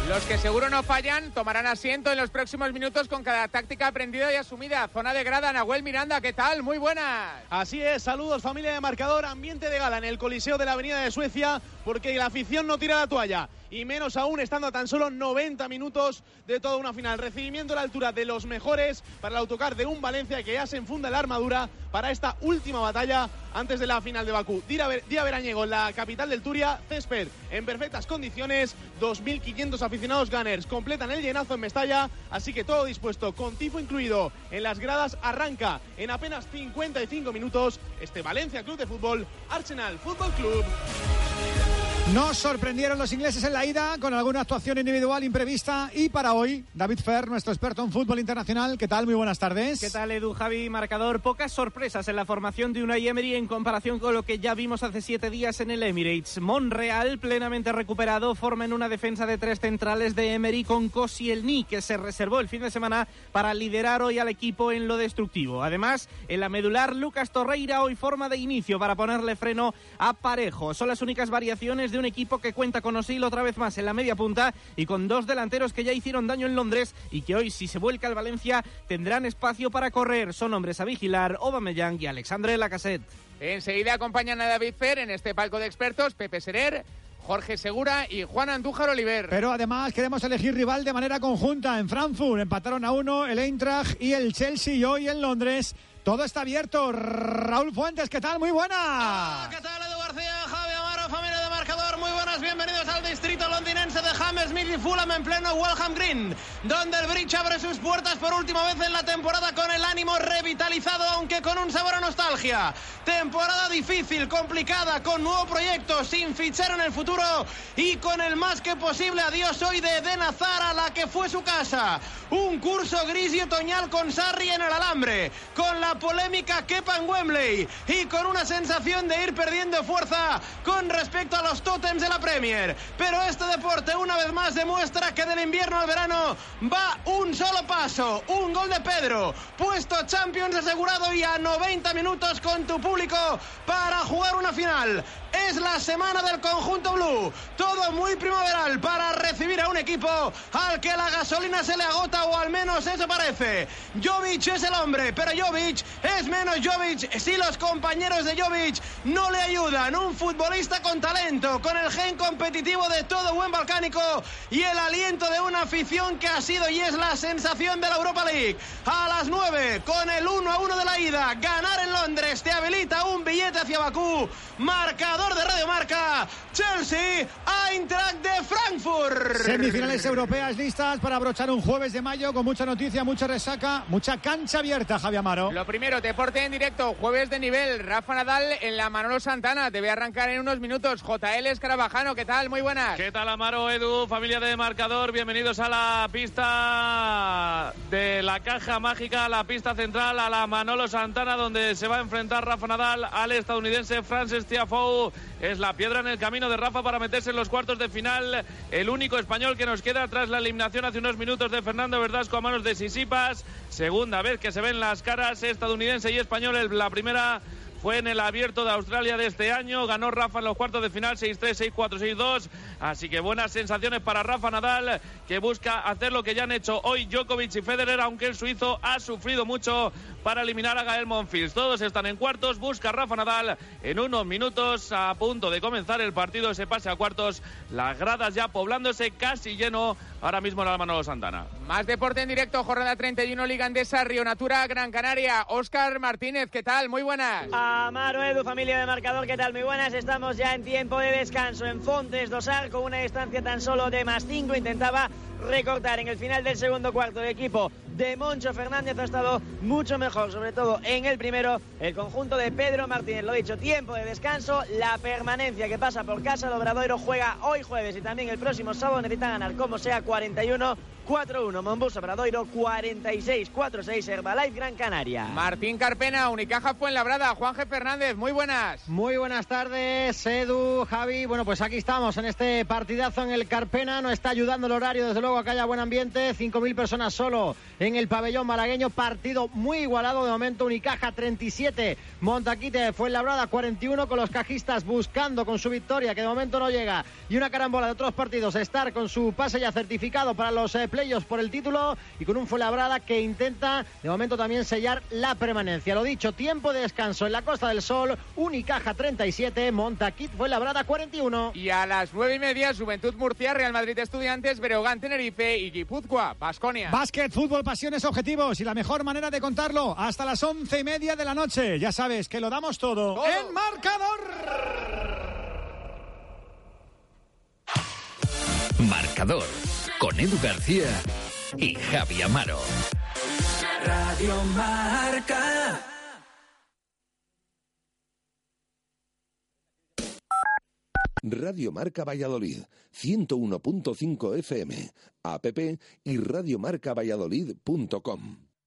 Speaker 16: Los que seguro no fallan tomarán asiento en los próximos minutos con cada táctica aprendida y asumida. Zona de grada, Nahuel Miranda, ¿qué tal? Muy buenas.
Speaker 18: Así es, saludos familia de marcador, ambiente de gala en el Coliseo de la Avenida de Suecia, porque la afición no tira la toalla y menos aún estando a tan solo 90 minutos de toda una final. Recibimiento a la altura de los mejores para el autocar de un Valencia que ya se enfunda la armadura para esta última batalla antes de la final de Bakú. Día, veraniego en la capital del Turia, césped en perfectas condiciones, 2.500 aficionados gunners completan el llenazo en Mestalla, así que todo dispuesto, con tifo incluido en las gradas, arranca en apenas 55 minutos este Valencia Club de Fútbol, Arsenal Fútbol Club.
Speaker 14: Nos sorprendieron los ingleses en la ida con alguna actuación individual imprevista y para hoy, David Fer, nuestro experto en fútbol internacional. ¿Qué tal? Muy buenas tardes.
Speaker 13: ¿Qué tal, Edu, Javi, marcador? Pocas sorpresas en la formación de Unai Emery en comparación con lo que ya vimos hace siete días en el Emirates. Monreal, plenamente recuperado, forma en una defensa de tres centrales de Emery con Koscielny, que se reservó el fin de semana para liderar hoy al equipo en lo destructivo. Además, en la medular, Lucas Torreira hoy forma de inicio para ponerle freno a Parejo. Son las únicas variaciones de un equipo que cuenta con Osil otra vez más en la media punta y con dos delanteros que ya hicieron daño en Londres y que hoy, si se vuelca al Valencia, tendrán espacio para correr. Son hombres a vigilar, Aubameyang y Alexandre Lacassette.
Speaker 16: Enseguida acompañan a David Fer en este palco de expertos, Pepe Serer, Jorge Segura y Juan Andújar Oliver.
Speaker 14: Pero además queremos elegir rival de manera conjunta. En Frankfurt empataron a uno el Eintracht y el Chelsea y hoy en Londres. Todo está abierto. Raúl Fuentes, ¿qué tal? Muy buena.
Speaker 18: ¿Qué tal, Edu García? Javi Amaro, familia de Muy buenas, bienvenidos al distrito londinense de Hammersmith y Fulham en pleno Walham Green, donde el Bridge abre sus puertas por última vez en la temporada con el ánimo revitalizado, aunque con un sabor a nostalgia. Temporada difícil, complicada, con nuevo proyecto, sin fichar en el futuro y con el más que posible adiós hoy de Eden Hazard a la que fue su casa. Un curso gris y otoñal con Sarri en el alambre, con la polémica Kepa en Wembley y con una sensación de ir perdiendo fuerza con respecto a los tótems de la Premier. Pero este deporte una vez más demuestra que del invierno al verano va un solo paso, un gol de Pedro, puesto Champions asegurado y a 90 minutos con tu público para jugar una final. Es la semana del conjunto blue, todo muy primaveral para recibir a un equipo al que la gasolina se le agota o al menos eso parece. Jovic es el hombre, pero Jovic es menos Jovic si los compañeros de Jovic no le ayudan. Un futbolista con talento, con el gen competitivo de todo buen balcánico y el aliento de una afición que ha sido y es la sensación de la Europa League. A las 9, con el 1 a 1 de la ida, ganar en Londres te habilita un billete hacia Bakú. Marcador de Radio Marca, Chelsea, Eintracht de Frankfurt.
Speaker 14: Semifinales europeas listas para abrochar un jueves de mayo con mucha noticia, mucha resaca, mucha cancha abierta, Javi Amaro.
Speaker 16: Lo primero, deporte en directo, jueves de nivel. Rafa Nadal en la Manolo Santana. Debe arrancar en unos minutos. JL Escarabajano, ¿qué tal? Muy buenas.
Speaker 19: ¿Qué tal, Amaro, Edu, familia de marcador? Bienvenidos a la pista de la caja mágica, la pista central, a la Manolo Santana, donde se va a enfrentar Rafa Nadal al estadounidense Francis Tiafoe. Es la piedra en el camino de Rafa para meterse en los cuartos de final. El único español que nos queda tras la eliminación hace unos minutos de Fernando Verdasco a manos de Sisipas. Segunda vez que se ven las caras estadounidense y español. La primera fue en el abierto de Australia de este año. Ganó Rafa en los cuartos de final 6-3, 6-4, 6-2. Así que buenas sensaciones para Rafa Nadal, que busca hacer lo que ya han hecho hoy Djokovic y Federer, aunque el suizo ha sufrido mucho para eliminar a Gael Monfils. Todos están en cuartos. Busca Rafa Nadal en unos minutos a punto de comenzar el partido. Se pase a cuartos. Las gradas ya poblándose casi lleno ahora mismo en la Manolo Santana.
Speaker 16: Más deporte en directo, jornada 31, Liga Andesa, Río Natura, Gran Canaria. Óscar Martínez, ¿qué tal? Muy buenas.
Speaker 20: Amaro Edu, familia de marcador, ¿qué tal? Muy buenas. Estamos ya en tiempo de descanso en Fontes Dosar con una distancia tan solo de más 5. Intentaba recortar en el final del segundo cuarto de equipo de Moncho Fernández ha estado mucho mejor, sobre todo en el primero, el conjunto de Pedro Martínez. Lo dicho, tiempo de descanso, la permanencia que pasa por casa, el Obradoiro juega hoy jueves y también el próximo sábado necesita ganar como sea 41 4-1, Mombus Obradoiro 46-4-6, Herbalife Gran Canaria.
Speaker 16: Martín Carpena, Unicaja Fuenlabrada, Juanje Fernández, muy buenas.
Speaker 21: Muy buenas tardes, Edu, Javi. Bueno, pues aquí estamos en este partidazo en el Carpena. No está ayudando el horario, desde luego, a que haya buen ambiente. 5.000 personas solo en el pabellón malagueño. Partido muy igualado de momento. Unicaja 37, Montaquite Fuenlabrada 41, con los cajistas buscando con su victoria, que de momento no llega. Y una carambola de otros partidos. Estar con su pase ya certificado para los eh, playoffs por el título y con un Fuenlabrada que intenta de momento también sellar la permanencia. Lo dicho, tiempo de descanso en la Costa del Sol, Unicaja 37, Montaquit Fuenlabrada 41.
Speaker 16: Y a las nueve y media, Juventud Murcia, Real Madrid Estudiantes, Breogán Tenerife y Guipúzcoa, Basconia.
Speaker 14: Básquet, fútbol, pasiones, objetivos y la mejor manera de contarlo hasta las once y media de la noche. Ya sabes que lo damos todo,
Speaker 16: Todo.
Speaker 14: en marcador.
Speaker 5: Marcador con Edu García y Javi Amaro.
Speaker 22: Radio Marca.
Speaker 7: Radio Marca Valladolid, 101.5 FM, app y radiomarcavalladolid.com.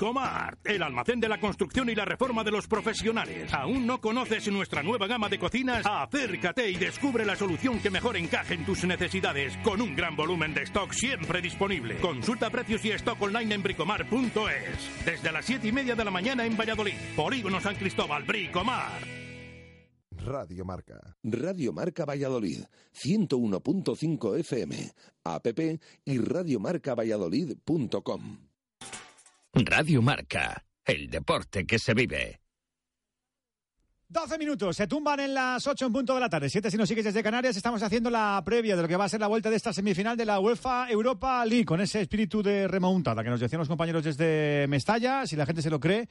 Speaker 9: Bricomart, el almacén de la construcción y la reforma de los profesionales. ¿Aún no conoces nuestra nueva gama de cocinas? Acércate y descubre la solución que mejor encaje en tus necesidades, con un gran volumen de stock siempre disponible. Consulta precios y stock online en bricomart.es. Desde las 7 y media de la mañana en Valladolid. Polígono San Cristóbal, Bricomart.
Speaker 7: Radio Marca. Radio Marca Valladolid, 101.5 FM, app y radiomarcavalladolid.com.
Speaker 5: Radio Marca, el deporte que se vive.
Speaker 14: 12 minutos, se tumban en las 8 en punto de la tarde. 7 si nos sigues desde Canarias, estamos haciendo la previa de lo que va a ser la vuelta de esta semifinal de la UEFA Europa League, con ese espíritu de remontada que nos decían los compañeros desde Mestalla. Si la gente se lo cree,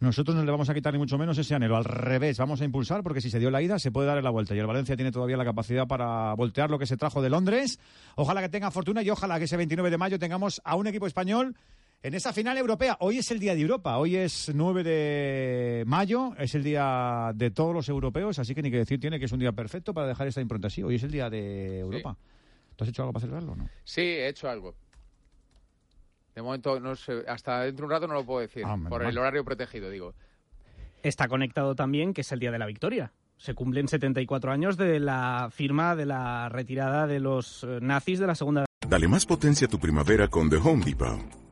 Speaker 14: nosotros no le vamos a quitar ni mucho menos ese anhelo. Al revés, vamos a impulsar porque si se dio la ida, se puede dar la vuelta. Y el Valencia tiene todavía la capacidad para voltear lo que se trajo de Londres. Ojalá que tenga fortuna y ojalá que ese 29 de mayo tengamos a un equipo español en esa final europea. Hoy es el día de Europa, hoy es 9 de mayo, es el día de todos los europeos, así que ni que decir tiene que es un día perfecto para dejar esta impronta así. Hoy es el día de Europa. ¿Tú has hecho algo para celebrarlo o no?
Speaker 23: Sí, he hecho algo. De momento, no sé, hasta dentro de un rato no lo puedo decir,
Speaker 14: Ah,
Speaker 23: por
Speaker 14: mal.
Speaker 23: el horario protegido, digo.
Speaker 24: está conectado también que es el día de la victoria. Se cumplen 74 años de la firma de la retirada de los eh, nazis de la Segunda
Speaker 25: Dale más potencia a tu primavera con The Home Depot.